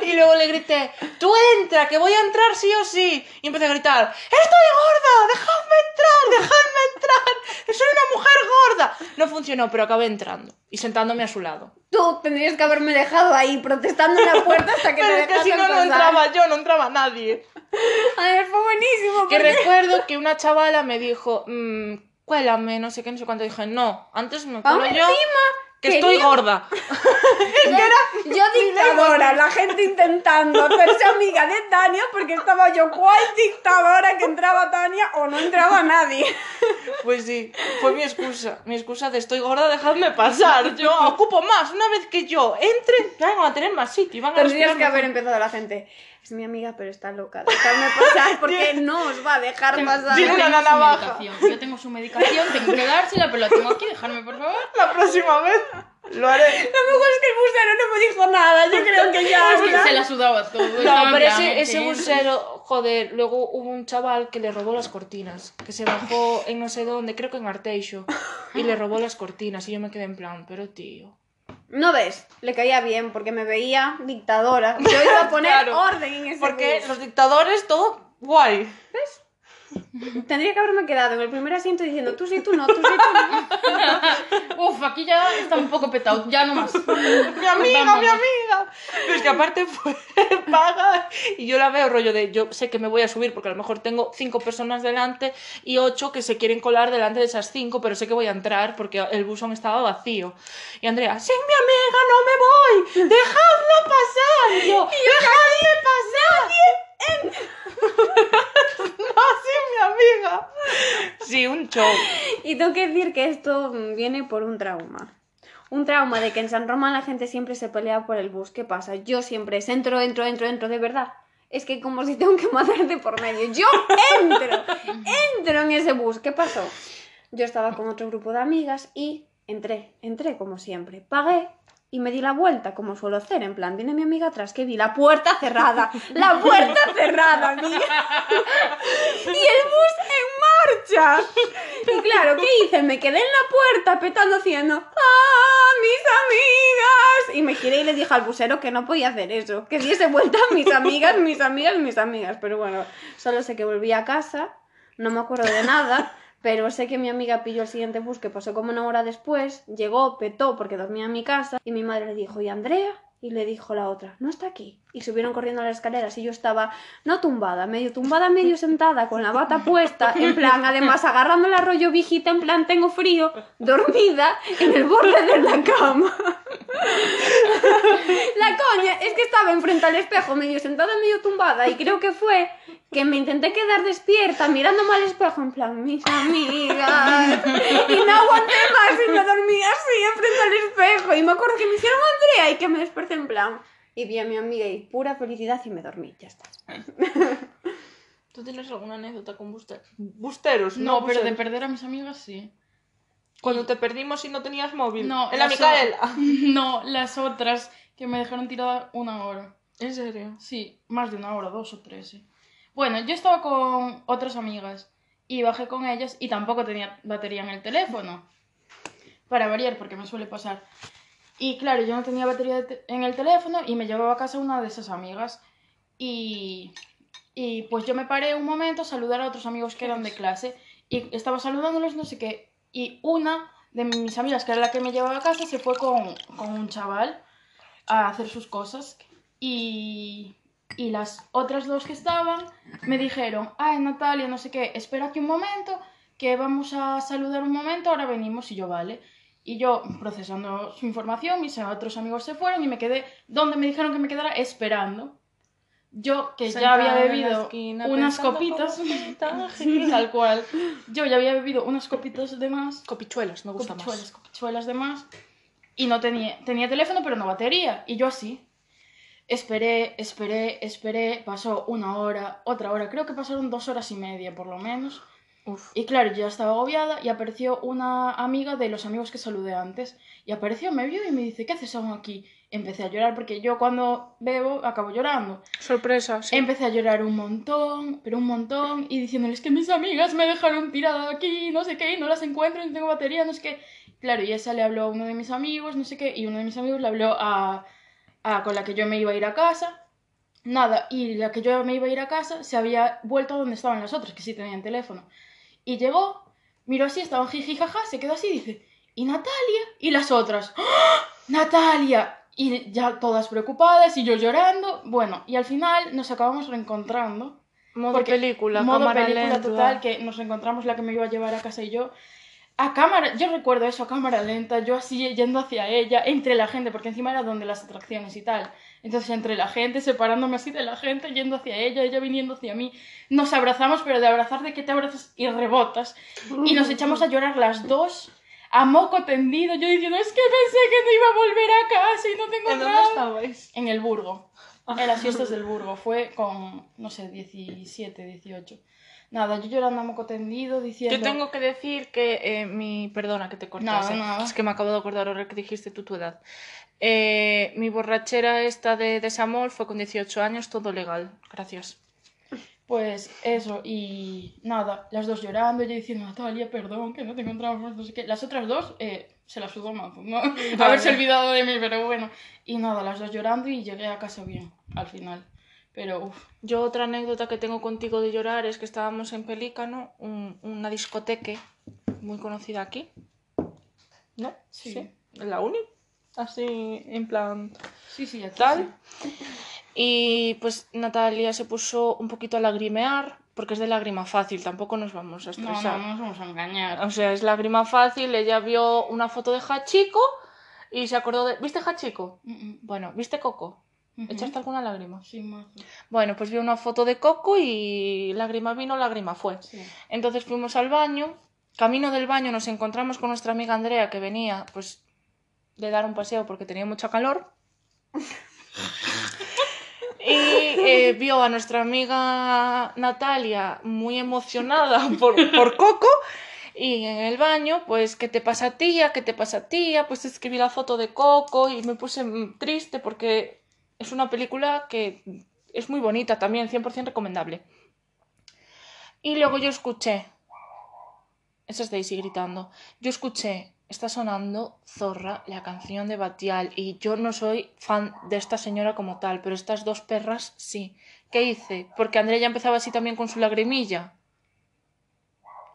y luego le grité, tú entra, que voy a entrar sí o sí. Y empecé a gritar, estoy gorda, dejadme entrar, dejadme entrar, soy una mujer gorda. No funcionó, pero acabé entrando y sentándome a su lado. Tú tendrías que haberme dejado ahí protestando en la puerta hasta que Pero es que si no, no entraba yo, no entraba nadie. A ver, fue buenísimo. Que recuerdo que una chavala me dijo, mmm, cuélame, no sé qué, no sé cuánto. Dije, no, antes me cuelo yo, encima, que estoy gorda. Yo dictadora, la gente intentando hacerse amiga de Tania porque estaba yo cual dictadora que entraba Tania o no entraba nadie. Pues sí, fue mi excusa. Mi excusa de estoy gorda, dejadme pasar. Yo ocupo más. Una vez que yo entre, van a tener más sitio. Van a Tendrías que haber empezado la gente. Es mi amiga, pero está loca. Dejadme pasar porque no os va a dejar pasar. Tiene Yo una tengo su navaja. medicación. Yo tengo su medicación, tengo que dársela, pero la tengo aquí, dejarme por favor. La próxima vez lo haré. Lo mejor es que el busero no me dijo nada. Yo creo que ya. Es que se la sudaba todo. No, pero ese, ese busero, joder, luego hubo un chaval que le robó las cortinas, que se bajó en no sé dónde, creo que en Arteixo, y le robó las cortinas, y yo me quedé en plan, pero tío. No ves, le caía bien porque me veía dictadora. Yo iba a poner Claro, orden en ese Porque los dictadores, todo guay. Tendría que haberme quedado en el primer asiento diciendo tú sí, tú no, tú sí, tú no. Uf, aquí ya está un poco petado, ya no más. mi amiga, mi amiga. Pero es que aparte fue paga y yo la veo rollo de, yo sé que me voy a subir porque a lo mejor tengo cinco personas delante y ocho que se quieren colar delante de esas cinco, pero sé que voy a entrar porque el buzón estaba vacío. Y Andrea, sin mi amiga no me voy, dejadla pasar. Y yo, dejadme pasar. No, sin mi amiga. Sí, un show. Y tengo que decir que esto viene por un trauma. Un trauma de que en San Román la gente siempre se pelea por el bus. ¿Qué pasa? Yo siempre es entro, entro, entro, entro, de verdad. Es que como si tengo que matarte por medio. Yo entro, entro en ese bus. ¿Qué pasó? Yo estaba con otro grupo de amigas y entré, entré como siempre. Pagué y me di la vuelta, como suelo hacer. En plan, viene mi amiga atrás que vi la puerta cerrada. ¡La puerta cerrada, amiga! y el bus en marcha. Y claro, ¿qué hice? Me quedé en la puerta petando haciendo ¡Ah, mis amigas! Y me giré y le dije al busero que no podía hacer eso, que diese vuelta a mis amigas, mis amigas, mis amigas. Pero bueno, solo sé que volví a casa, no me acuerdo de nada, pero sé que mi amiga pilló el siguiente bus que pasó como una hora después, llegó, petó porque dormía en mi casa y mi madre le dijo, ¿y Andrea? Y le dijo la otra, no está aquí. Y subieron corriendo a las escaleras y yo estaba, no tumbada, medio tumbada, medio sentada, con la bata puesta, en plan, además agarrando el rollo viejita, en plan, tengo frío, dormida en el borde de la cama. La coña es que estaba enfrente al espejo, medio sentada, medio tumbada, y creo que fue que me intenté quedar despierta mirándome al espejo en plan, mis amigas. Y no aguanté más y me dormí así enfrente al espejo. Y me acuerdo que me hicieron Andrea y que me desperté en plan. Y vi a mi amiga y pura felicidad y me dormí, ya está. ¿Tú tienes alguna anécdota con buster- busteros? No, pero de perder a mis amigas sí. Cuando te perdimos y no tenías móvil. No, En la Micaela. o- No, las otras que me dejaron tirada una hora. ¿En serio? Sí, más de una hora, dos o tres, sí. Bueno, yo estaba con otras amigas y bajé con ellas y tampoco tenía batería en el teléfono. Para variar, porque me suele pasar. Y claro, yo no tenía batería en el teléfono y me llevaba a casa una de esas amigas. Y, y pues yo me paré un momento a saludar a otros amigos que eran de clase y estaba saludándolos, no sé qué. Y una de mis amigas, que era la que me llevaba a casa, se fue con, con un chaval a hacer sus cosas. Y, y las otras dos que estaban me dijeron, ay Natalia, no sé qué, espera aquí un momento, que vamos a saludar un momento, ahora venimos. Y yo, vale. Y yo, procesando su información, mis otros amigos se fueron y me quedé donde me dijeron que me quedara esperando. Yo, que ya había bebido esquina unas copitas, tal cual, yo ya había bebido unas copitas de más Copichuelas, me gusta copichuelas, más. copichuelas de más. Y no tenía, tenía teléfono, pero no batería. Y yo así. Esperé, esperé, esperé. Pasó una hora, otra hora. Creo que pasaron dos horas y media, por lo menos. Uf. Y claro, yo ya estaba agobiada y apareció una amiga de los amigos que saludé antes. Y apareció, me vio y me dice, ¿qué haces aún aquí? Empecé a llorar porque yo cuando bebo acabo llorando. Sorpresa, sí. Empecé a llorar un montón, pero un montón, y diciéndoles que mis amigas me dejaron tirada aquí, no sé qué, y no las encuentro, y no tengo batería, no sé qué. Claro, y esa le habló a uno de mis amigos, no sé qué, y uno de mis amigos le habló a, a con la que yo me iba a ir a casa. Nada, y la que yo me iba a ir a casa se había vuelto a donde estaban las otras, que sí tenían teléfono. Y llegó, miró así, estaban jiji jaja, se quedó así y dice, ¿y Natalia? Y las otras, ¡Ah! ¡Natalia! Y ya todas preocupadas y yo llorando. Bueno, y al final nos acabamos reencontrando. Modo película, modo cámara película lenta. total, que nos reencontramos la que me iba a llevar a casa y yo. A cámara, yo recuerdo eso, a cámara lenta, yo así yendo hacia ella, entre la gente, porque encima era donde las atracciones y tal. Entonces, entre la gente, separándome así de la gente, yendo hacia ella, ella viniendo hacia mí. Nos abrazamos, pero de abrazar de que te abrazas y rebotas. Y nos echamos a llorar las dos, a moco tendido, yo diciendo, es que pensé que no iba a volver a casa y no te ¿En dónde estabais? En el Burgo. En las fiestas del Burgo. Fue con, no sé, 17, 18. Nada, yo llorando a moco tendido, diciendo... Yo tengo que decir que eh, mi. Perdona que te cortase. Nada, nada. Es que me acabo de acordar ahora que dijiste tú tu edad. Eh, mi borrachera esta de desamor fue con 18 años, todo legal. Gracias. Pues eso, y nada, las dos llorando, yo diciendo, Natalia, perdón, que no te encontramos, no sé qué. Las otras dos eh, se las sudó más, ¿no? Haberse olvidado de mí, pero bueno. Y nada, las dos llorando y llegué a casa bien, al final. Pero, uff, Yo otra anécdota que tengo contigo de llorar es que estábamos en Pelícano, un- una discoteca muy conocida aquí. ¿No? Sí. En la uni. Así, en plan sí, sí, aquí tal. sí. Y pues Natalia se puso un poquito a lagrimear, porque es de lágrima fácil, tampoco nos vamos a estresar. no, no nos vamos a engañar. O sea, es lágrima fácil, ella vio una foto de Hachiko y se acordó de... ¿Viste Hachiko? Mm, mm, Bueno, ¿viste Coco? ¿Echaste alguna lágrima? Sí, mazo. Bueno, pues vio una foto de Coco y lágrima vino, lágrima fue. Sí. Entonces fuimos al baño. Camino del baño nos encontramos con nuestra amiga Andrea que venía pues de dar un paseo porque tenía mucha calor. Y eh, vio a nuestra amiga Natalia muy emocionada por, por Coco. Y en el baño, pues, ¿qué te pasa tía? ¿Qué te pasa tía? Pues escribí la foto de Coco y me puse mm, triste porque es una película que es muy bonita también, 100% recomendable. Y luego yo escuché, esa es Daisy gritando, yo escuché, está sonando Zorra, la canción de Batial, y yo no soy fan de esta señora como tal, pero estas dos perras sí. ¿Qué hice? Porque Andrea ya empezaba así también con su lagrimilla.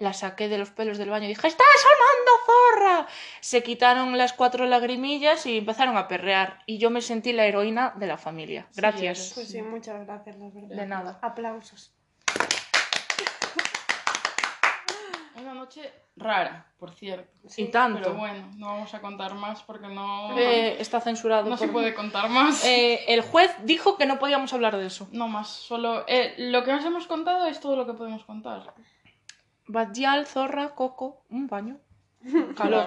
La saqué de los pelos del baño y dije, ¡Está sonando zorra! Se quitaron las cuatro lagrimillas y empezaron a perrear. Y yo me sentí la heroína de la familia. Gracias. Pues sí, muchas gracias, la verdad. de nada. Aplausos. Una noche rara, por cierto. Y tanto. Pero bueno, no vamos a contar más porque no, Eh, está censurado. no se puede contar más. Eh, el juez dijo que no podíamos hablar de eso. No más, solo eh, lo que nos hemos contado es todo lo que podemos contar. Badial, zorra, coco, un baño. Calor.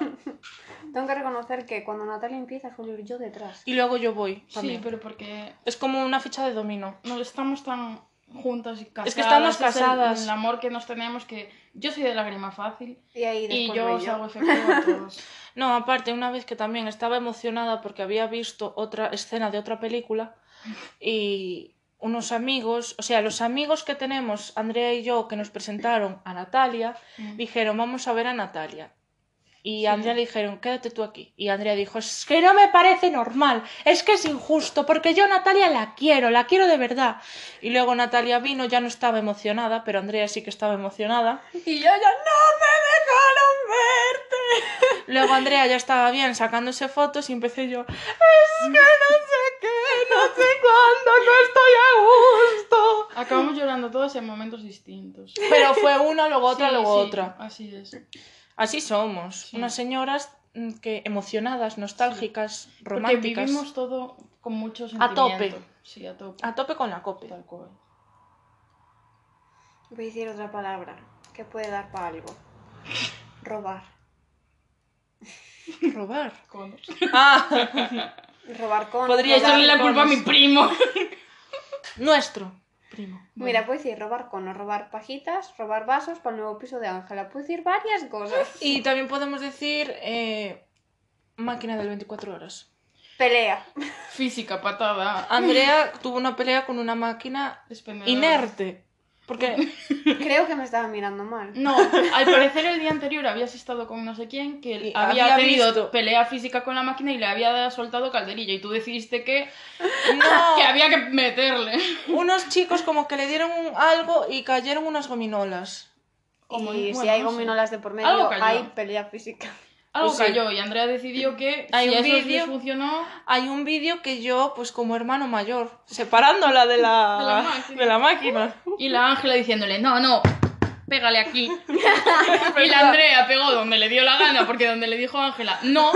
Tengo que reconocer que cuando Natalia empieza suelo ir yo detrás. Y luego yo voy Sí, también. pero porque Es como una ficha de dominó. no estamos tan juntas y casadas. Es que estamos es el- casadas. El, amor que nos tenemos que yo soy de lágrima fácil Y ahí y yo voy os yo. hago efectivo a todos. No, aparte, una vez que también estaba emocionada porque había visto otra escena de otra película y unos amigos, o sea, los amigos que tenemos, Andrea y yo, que nos presentaron a Natalia, Mm. dijeron, vamos a ver a Natalia. Y a Andrea le dijeron, quédate tú aquí. Y Andrea dijo, es que no me parece normal, es que es injusto, porque yo Natalia la quiero, la quiero de verdad. Y luego Natalia vino, ya no estaba emocionada, pero Andrea sí que estaba emocionada. Y yo ya, no me dejaron verte. Luego Andrea ya estaba bien sacándose fotos y empecé yo, es que no qué, no sé cuándo, no estoy a gusto. Acabamos llorando todos en momentos distintos. Pero fue una, luego otra, Sí, luego sí, otra. Así es. Así somos, Sí. unas señoras mm, que emocionadas, nostálgicas, Porque románticas, vivimos todo con mucho A tope. Sí, a tope. a tope con la cope. Tal cual. Voy a decir otra palabra que puede dar para algo. Robar. Robar. Conos. Ah, Robar con. Podría robar Echarle la con- culpa a mi primo. nuestro primo. Mira, puedo decir robar conos, robar pajitas, robar vasos para el nuevo piso de Ángela. Puedo decir varias cosas. Y también podemos decir eh, máquina del 24 horas. Pelea. Física, patada. Andrea tuvo una pelea con una máquina inerte. Porque Creo que me estaba mirando mal. No, al parecer el día anterior habías estado con no sé quién que Y había, había tenido visto- pelea física con la máquina y le había soltado calderilla y tú decidiste que, no, que había que meterle. unos chicos como que le dieron algo y cayeron unas gominolas. Como- y si hay gominolas de por medio, hay pelea física. Algo Pues sí. cayó y Andrea decidió que Hay si un vídeo- funcionó, Hay un vídeo que yo, pues como hermano mayor, separándola de la, De la máquina. de la máquina. y la Ángela diciéndole, no, no, pégale aquí. y la Andrea pegó donde le dio la gana, porque donde le dijo Ángela, no.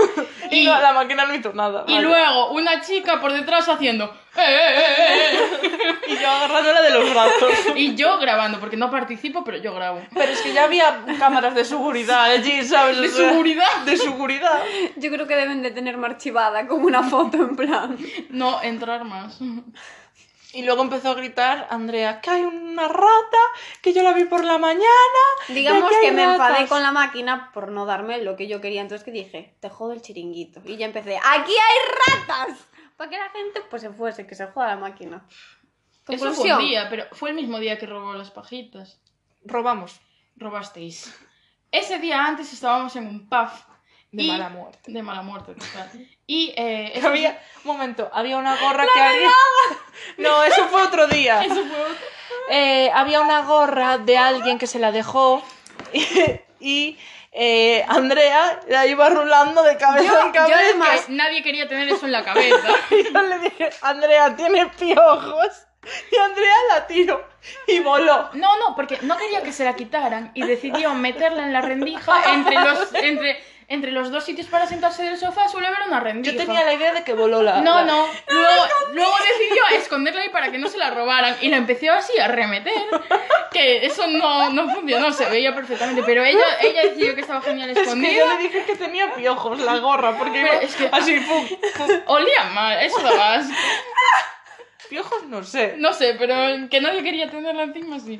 Y, Y, no, la máquina no hizo nada. y vale. luego una chica por detrás haciendo, "Eh, eh, eh, eh". Y yo agarrándola de los brazos. y yo grabando, porque no participo, pero yo grabo. Pero es que ya había cámaras de seguridad allí, ¿sabes? De seguridad. De seguridad. Yo creo que deben de tener archivada como una foto en plan. No entrar más. Y luego empezó a gritar Andrea, que hay una rata, que yo la vi por la mañana. Digamos que me enfadé ratas". con la máquina por no darme lo que yo quería. Entonces que dije, te jodo el chiringuito. Y ya empecé, ¡aquí hay ratas! Para que la gente pues se fuese, que se joda la máquina. Eso fue Conclusión. un día, pero fue el mismo día que robó las pajitas. Robamos. Robasteis. Ese día antes estábamos en un pub. De y- mala muerte. De mala muerte, total. Y eh, ese- había, un momento, había una gorra que alguien... No, eso fue otro día. eso fue otro- Eh, había una gorra de alguien que se la dejó y eh, Andrea la iba rulando de cabeza Yo- en yo cabeza. además- que nadie quería tener eso en la cabeza. Y yo le dije, Andrea, tiene piojos. Y Andrea la tiró y voló. No, no, porque no quería que se la quitaran y decidió meterla en la rendija entre los, entre, entre los dos sitios para sentarse del sofá. Suele haber una rendija. Yo tenía la idea de que voló la... No, la- no. Luego, luego decidió esconderla ahí para que no se la robaran. Y la empezó así a remeter. Que eso no, no funcionó, se veía perfectamente. Pero ella, ella decidió que estaba genial Es que escondida. yo le dije que tenía piojos la gorra, porque iba es que- así, pum, pum. Olía mal, eso daba asco. Piojos no sé. No sé, pero que nadie quería tenerla encima, sí.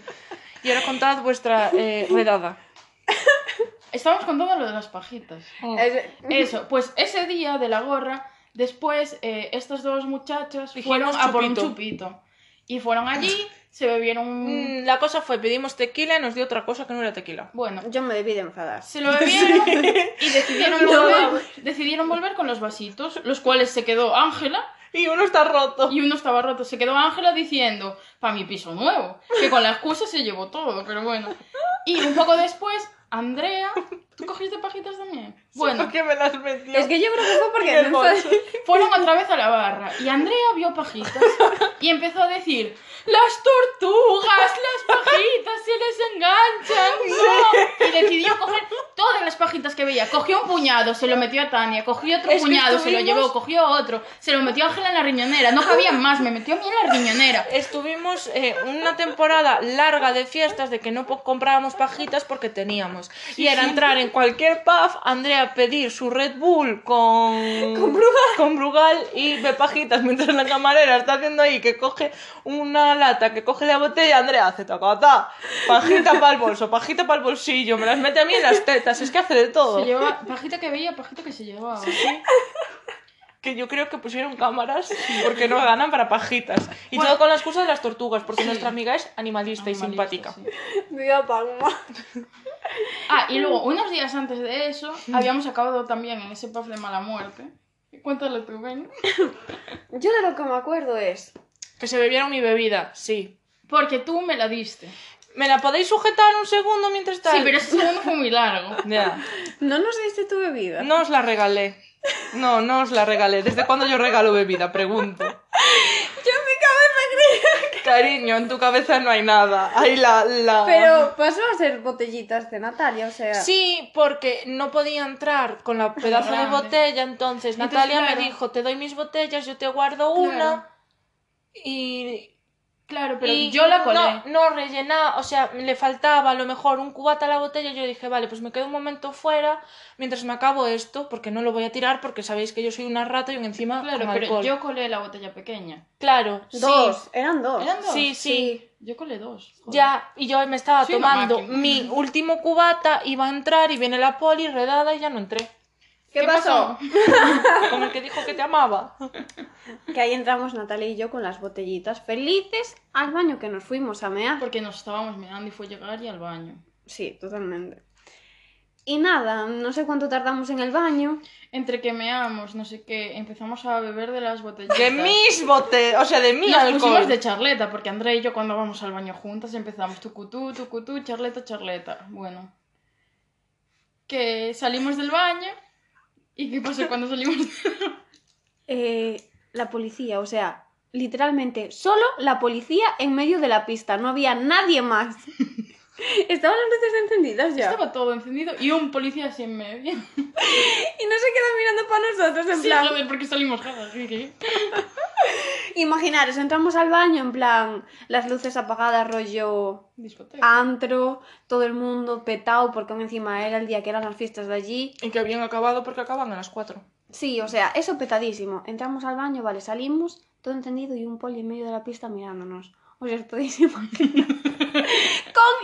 Y ahora contad vuestra eh, redada. Estábamos contando lo de las pajitas. Es- Eso, pues ese día de la gorra, después eh, estos dos muchachos Dijimos fueron a por un chupito. chupito. Y fueron allí, se bebieron un... Mm, La cosa fue, pedimos tequila y nos dio otra cosa que no era tequila. Bueno, Yo me debí de enfadar. se lo bebieron y decidieron No. volver, decidieron volver con los vasitos, los cuales se quedó Ángela Y uno está roto. y uno estaba roto. Se quedó Ángela diciendo, para mi piso nuevo, que con la excusa se llevó todo, pero bueno. Y un poco después, Andrea, ¿tú cogiste pajitas también? Bueno, ¿Por qué me las metió? Es que yo creo que fue porque fueron otra vez a la barra y Andrea vio pajitas y empezó a decir, las tortugas, las pajitas se les enganchan, no. Y decidió coger todas las pajitas que veía. Cogió un puñado, se lo metió a Tania, cogió otro Es puñado, se lo estuvimos- llevó, cogió otro, se lo metió a Ángela en la riñonera. No cabía más, me metió a mí en la riñonera. Estuvimos eh, una temporada larga de fiestas de que no comprábamos pajitas porque teníamos. y era entrar en cualquier pub, Andrea pedir su Red Bull con, con, Brugal. y de pajitas mientras la camarera está haciendo ahí que coge una lata, que coge la botella, Andrea hace tacata, pajita para el bolso, pajita para el bolsillo, me las mete a mí en las tetas, es que hace de todo. Se llevaba, pajita que veía, pajita que se llevaba. Que yo creo que pusieron cámaras porque no ganan para pajitas. Y Bueno. todo con la excusa de las tortugas, porque nuestra amiga es animalista y simpática. Sí. Viva Palma. Ah, y luego, unos días antes de eso, habíamos acabado también en ese puff de mala muerte. Cuéntalo tú, ven. Yo de lo que me acuerdo es. Que se bebieron mi bebida, sí. Porque tú me la diste. ¿Me la podéis sujetar un segundo mientras tal? Sí, pero ese segundo fue muy largo. Ya. ¿No nos diste tu bebida? No os la regalé. No, no os la regalé. ¿Desde cuándo yo regalo bebida? Pregunto. Yo en mi cabeza creía. Cariño, en tu cabeza no hay nada. Hay la... la... Pero pasó a ser botellitas de Natalia, o sea. Sí, porque no podía entrar con la pedazo de botella, entonces Entonces, Natalia claro. me dijo, te doy mis botellas, yo te guardo Claro. una y... Claro, pero y yo la colé. No, no rellenaba, o sea, le faltaba a lo mejor un cubata a la botella y yo dije, vale, pues me quedo un momento fuera mientras me acabo esto, porque no lo voy a tirar porque sabéis que yo soy una rata y un encima Claro, con pero alcohol. yo colé la botella pequeña. Claro, Dos, eran dos. ¿Eran dos? Sí, sí. Yo colé dos. joder. Ya, y yo me estaba Soy tomando mi último cubata, iba a entrar y viene la poli redada y ya no entré. ¿Qué, pasó? Con el que dijo que te amaba. Que ahí entramos Natalia y yo con las botellitas, felices, al baño que nos fuimos a mear. Porque nos estábamos mirando y fue llegar y al baño. Sí, totalmente. Y nada, no sé cuánto tardamos en el baño. Entre que meamos, no sé qué, empezamos a beber de las botellitas. De mis botellas, o sea, de mi Nos alcohol. pusimos de charleta, porque Andrea y yo cuando vamos al baño juntas empezamos tucutú, tucutú, charleta, charleta. Bueno. Que salimos del baño. ¿Y qué pasó cuando salimos Eh, la policía, o sea, literalmente, solo la policía en medio de la pista, no había nadie más. Estaban las luces encendidas ya. Estaba todo encendido y un policía así en medio. Y no se quedan mirando para nosotros, en Sí, plan. joder, porque salimos jajas, sí, sí. Imaginaros, entramos al baño, en plan, las luces apagadas, rollo Discoteca. antro, todo el mundo petado, porque encima era el día que eran las fiestas de allí. Y que habían acabado porque acaban a las 4. Sí, o sea, eso petadísimo. Entramos al baño, vale, salimos, todo encendido y un poli en medio de la pista mirándonos. O sea, os podéis imaginar.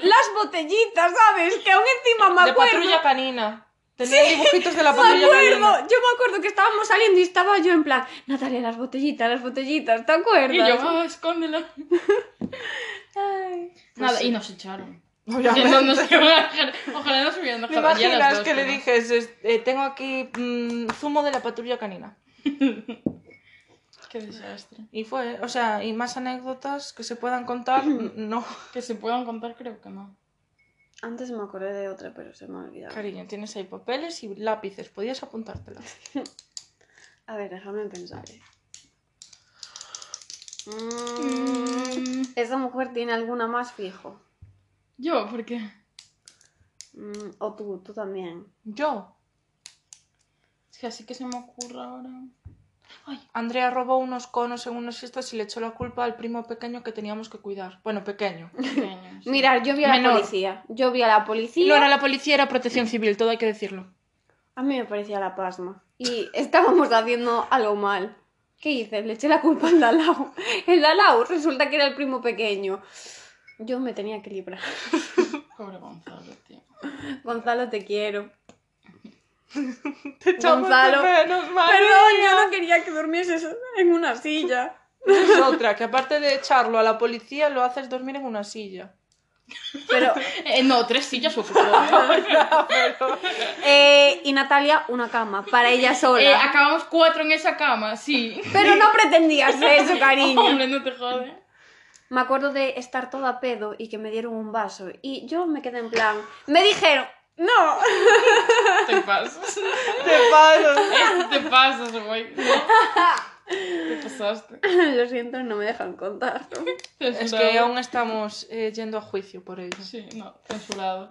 Las botellitas, ¿sabes? Que aún encima me De acuerdo. patrulla canina. Tenía dibujitos de la Me patrulla acuerdo, canina. yo me acuerdo que estábamos saliendo y estaba yo en plan, Natalia, las botellitas, las botellitas, ¿te acuerdas? Y yo, ah, escóndela. Ay. Nada, y nos echaron. Obviamente. No Ojalá nos hubieran ¿Te dejado. ya las imaginas dos, que le dijes, es- eh, tengo aquí mm, zumo de la patrulla canina? Qué desastre. Y fue, o sea, y más anécdotas que se puedan contar, no. Que se puedan contar, creo que no. Antes me acordé de otra, pero se me ha olvidado. Cariño, tienes ahí papeles y lápices, podías apuntártelas. A ver, déjame pensar. eh. Mm, ¿Esa mujer tiene alguna más fijo? Yo, ¿por qué? Mm, o tú, tú también. Yo, Es que así que se me ocurre ahora. Andrea robó unos conos en unas fiestas y le echó la culpa al primo pequeño que teníamos que cuidar. Bueno, pequeño. Pequeño, sí. Mira, yo vi a la Menor. policía. Yo vi a la policía. No era la policía, era protección civil, todo hay que decirlo. A mí me parecía la pasma. Y estábamos haciendo algo mal. ¿Qué hice? Le eché la culpa al Dalao. El Dalao resulta que era el primo pequeño. Yo me tenía que librar. Pobre Gonzalo, tío. Gonzalo, te quiero. Te echamos Gonzalo. de menos, María. Perdón, yo no quería que durmieses en una silla. Es otra, que aparte de echarlo a la policía, lo haces dormir en una silla. Pero, Eh, no, tres sillas ocupó. eh, y Natalia, una cama, para ella sola. Eh, acabamos cuatro en esa cama, sí. Pero no pretendías eso, cariño. Hombre, no te jode. Me acuerdo de estar toda a pedo y que me dieron un vaso. Y yo me quedé en plan. Me dijeron, no. Te pasas. Te paso. Te pasas, güey. Te pasaste. Lo siento, no me dejan contar. Es que aún estamos eh, yendo a juicio por ello. Sí, no, censurado.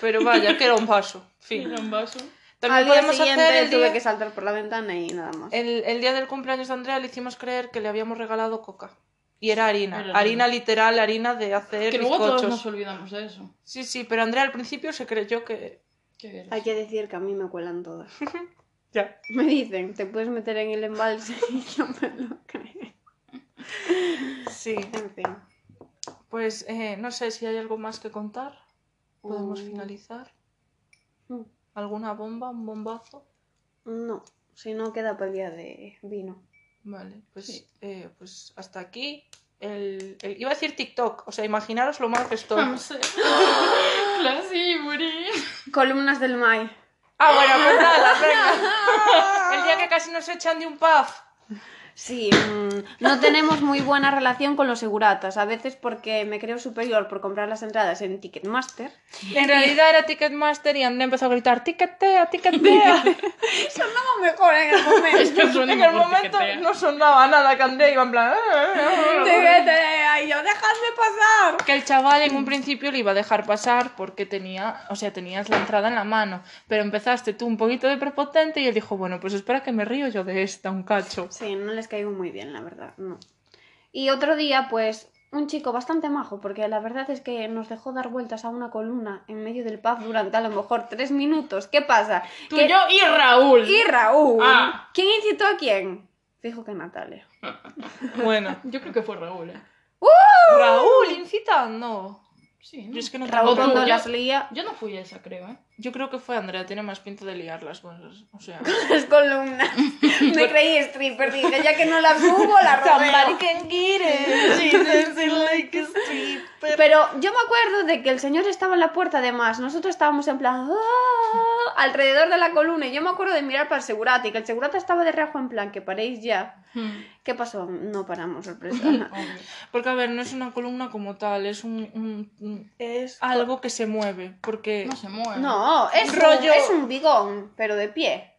Pero vaya, que era un paso. Fin. Era un vaso. También Al día podemos siguiente hacer el tuve día, que saltar por la ventana y nada más. el, el día del cumpleaños de Andrea le hicimos creer que le habíamos regalado coca. Y era harina. Era harina literal, harina de hacer Que luego todos bizcochos. nos olvidamos de eso. Sí, sí, pero Andrea al principio se creyó que... ¿Qué eres? Hay que decir que a mí me cuelan todas. Ya. Me dicen, te puedes meter en el embalse y yo me lo creo. Sí. En fin. Pues eh, no sé si hay algo más que contar. Podemos Mm. finalizar. Mm. ¿Alguna bomba? ¿Un bombazo? No, si no queda para el día de vino. Vale, pues, Sí. eh, pues hasta aquí. El, el- Iba a decir TikTok, o sea, imaginaros lo mal que estoy. No sé. Claro, sí, morí. Columnas del Mai. Ah, bueno, pues nada, venga. El día que casi nos echan de un pub. Sí, mm, no tenemos muy buena relación con los seguratas. A veces porque me creo superior por comprar las entradas en Ticketmaster. En realidad era Ticketmaster y Andrea empezó a gritar ¡Ticketea, ticketea! Sonaba mejor en el momento. en el momento no sonaba nada que Andrea iba en plan... Tiquetea, y yo, dejadme pasar. Que el chaval en un principio le iba a dejar pasar porque tenía, o sea, tenías la entrada en la mano, pero empezaste tú un poquito de prepotente y él dijo, bueno, pues espera que me río yo de esta, un cacho. Sí, no les caigo muy bien, la verdad, no. Y otro día, pues, un chico bastante majo, porque la verdad es que nos dejó dar vueltas a una columna en medio del pub durante a lo mejor tres minutos. ¿Qué pasa? Tú, Que- yo y Raúl. Y Raúl. Ah. ¿Quién incitó a quién? Fijo que Natalia. Bueno, Yo creo que fue Raúl, ¿eh? Raúl incitando. Sí. Yo es que no Raúl cuando yo- las lía Yo no fui a esa, creo, ¿eh? Yo creo que fue Andrea, tiene más pinta de liar las cosas. O sea, las columnas. Me creí stripper, dije, ya que no las subo, las rodeo. can get it. Dancing like a stripper. Pero yo me acuerdo de que el señor estaba en la puerta, además. Nosotros estábamos en plan "Ah", alrededor de la columna. Y yo me acuerdo de mirar para el segurata y que el segurata estaba de reojo en plan que paréis ya. Hmm. ¿Qué pasó? No paramos, sorpresa. Porque, a ver, no es una columna como tal, es un, un- un- es algo que se mueve. Porque... No se mueve. No, es Rollo- un, es un bigón, pero de pie.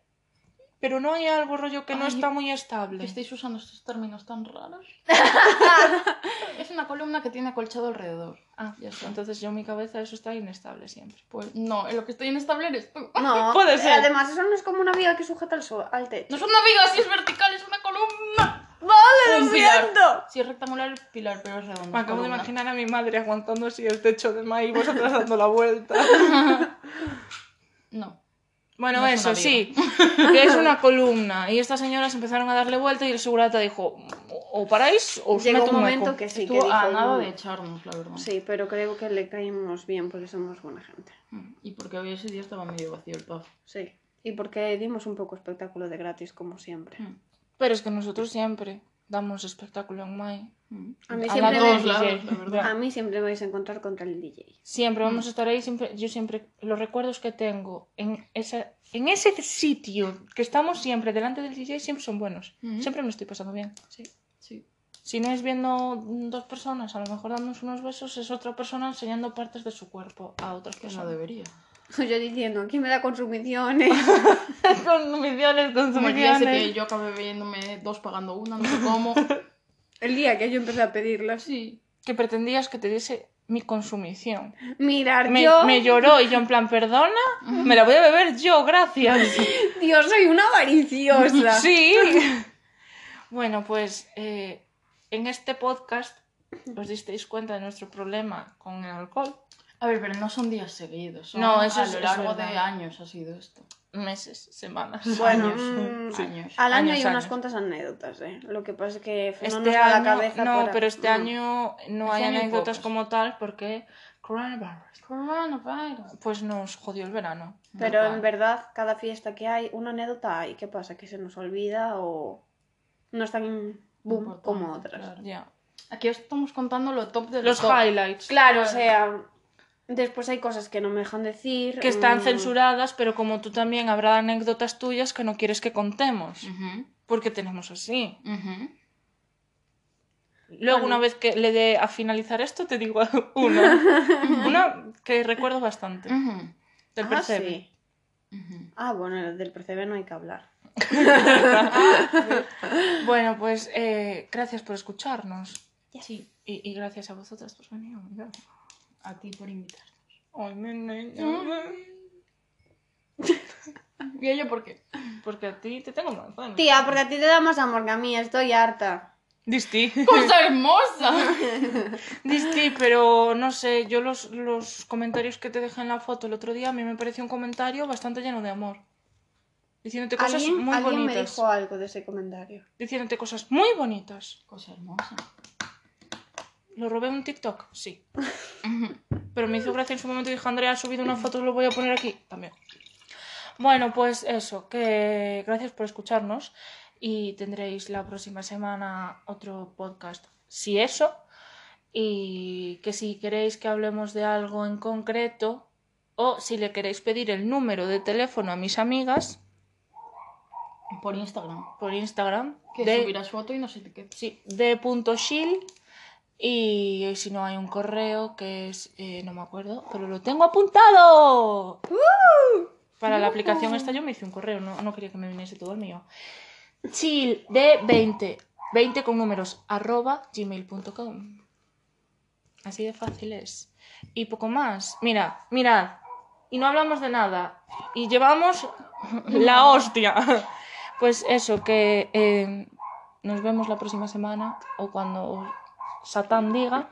Pero no hay algo rollo que no Ay, está muy estable. estáis usando estos términos tan raros. es una columna que tiene acolchado alrededor. Ah, ya está. Entonces yo en mi cabeza eso está inestable siempre. Pues no, en lo que estoy inestable eres tú. No, Puede ser. Además, eso no es como una viga que sujeta al, sol, al techo. No es una viga, si es vertical, es una columna. ¡Vale, Un lo siento! Si es rectangular, el pilar, pero es redondo. Me acabo de imaginar a mi madre aguantando así el techo de Mai y vosotras dando la vuelta. No. Bueno, No es eso sí, que es una columna. Y estas señoras empezaron a darle vuelta y el segurata dijo, o paráis o os Llegó meto un momento hueco". que sí, que Estuvo dijo... a nada "No". de echarnos, la verdad. Sí, pero creo que le caímos bien porque somos buena gente. Mm, Y porque hoy ese día estaba medio vacío el pub. Sí. Y porque dimos un poco espectáculo de gratis, como siempre. Mm. Pero es que nosotros siempre damos espectáculo en Mai. Mm. A mí A siempre todos me- lados, la verdad. A mí siempre me vais a encontrar contra el DJ. Siempre vamos a estar ahí, siempre, yo siempre, los recuerdos que tengo en, esa, en ese sitio que estamos siempre delante del DJ siempre son buenos. Siempre me estoy pasando bien. Sí, sí. Si no es viendo dos personas, a lo mejor dándonos unos besos, es otra persona enseñando partes de su cuerpo a otras Que no personas. debería. Yo diciendo, ¿quién me da consumiciones? consumiciones, Como el día ese que consumiciones. yo acabé viéndome dos pagando una, no sé cómo. el día que yo empecé a pedirlas. Sí. Que pretendías que te diese mi consumición. Mirar, Me, yo... me lloró y yo en plan, perdona, me la voy a beber yo, gracias. Dios, soy una avariciosa. Sí. Bueno, pues eh, en este podcast os disteis cuenta de nuestro problema con el alcohol. A ver, pero no son días seguidos. Son No, eso a es- lo es largo verdad. de años ha sido esto. Meses, semanas. Bueno, Años, mm, sí. años. al año Años, hay unas años. cuantas anécdotas, ¿eh? Lo que pasa es que no Este nos va año, la cabeza no, para- pero este no. año no Este hay año hay anécdotas pocas. como tal porque coronavirus. Coronavirus. Pues nos jodió el verano. Pero en verdad, cada fiesta que hay, una anécdota hay. ¿Qué pasa? ¿Que se nos olvida o no es tan boom Importante, como otras? claro. Ya. Aquí os estamos contando lo top de lo Los top. highlights. Claro, o sea, después hay cosas que no me dejan decir. Que están mm, censuradas, pero como tú también habrá anécdotas tuyas que no quieres que contemos. Porque tenemos así. Luego, Bueno. una vez que le dé a finalizar esto, te digo una. una que recuerdo bastante. Ujú. Del Ah, percebe. sí. Ah, bueno, del percebe no hay que hablar. Bueno, pues eh, gracias por escucharnos. Sí, Y, y gracias a vosotras por venir. A ti por invitarnos. Ay, mi niña. ¿Y ella por qué? Porque a ti te tengo más ganas. Tía, porque a ti te da más amor que a mí, estoy harta. Disti. ¡Cosa hermosa! Disti, pero no sé, yo los, los comentarios que te dejé en la foto el otro día, a mí me pareció un comentario bastante lleno de amor. Diciéndote cosas ¿Alguien, muy alguien me bonitas. dijo algo de ese comentario. Diciéndote cosas muy bonitas. Cosa hermosa. ¿Lo robé un TikTok? Sí. Pero me hizo gracia en su momento y dije, Andrea, ha subido una foto, lo voy a poner aquí también. Bueno, pues eso, que gracias por escucharnos y tendréis la próxima semana otro podcast, si eso, y que si queréis que hablemos de algo en concreto o si le queréis pedir el número de teléfono a mis amigas Por Instagram. por Instagram, Que de, subirás foto y nos etiquetas. sí, de punto shield y si no hay un correo que es, eh, no me acuerdo, pero lo tengo apuntado. Para la aplicación esta yo me hice un correo, no, no quería que me viniese todo el mío. Chill de 20, 20 con números, arroba gmail.com. Así de fácil es. Y poco más. Mira, mirad. Y no hablamos de nada. Y llevamos la hostia. Pues eso, que eh, nos vemos la próxima semana o cuando Satán diga.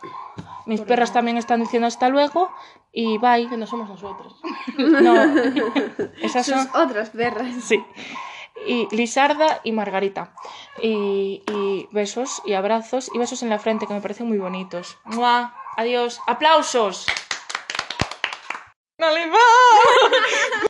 Mis perras también están diciendo hasta luego. Y bye. Que no somos nosotros. No, esas son. Sus otras perras. Sí. Y Lisarda y Margarita. Y, y besos y abrazos y besos en la frente que me parecen muy bonitos. ¡Mua! Adiós. ¡Aplausos! ¡Dale, va!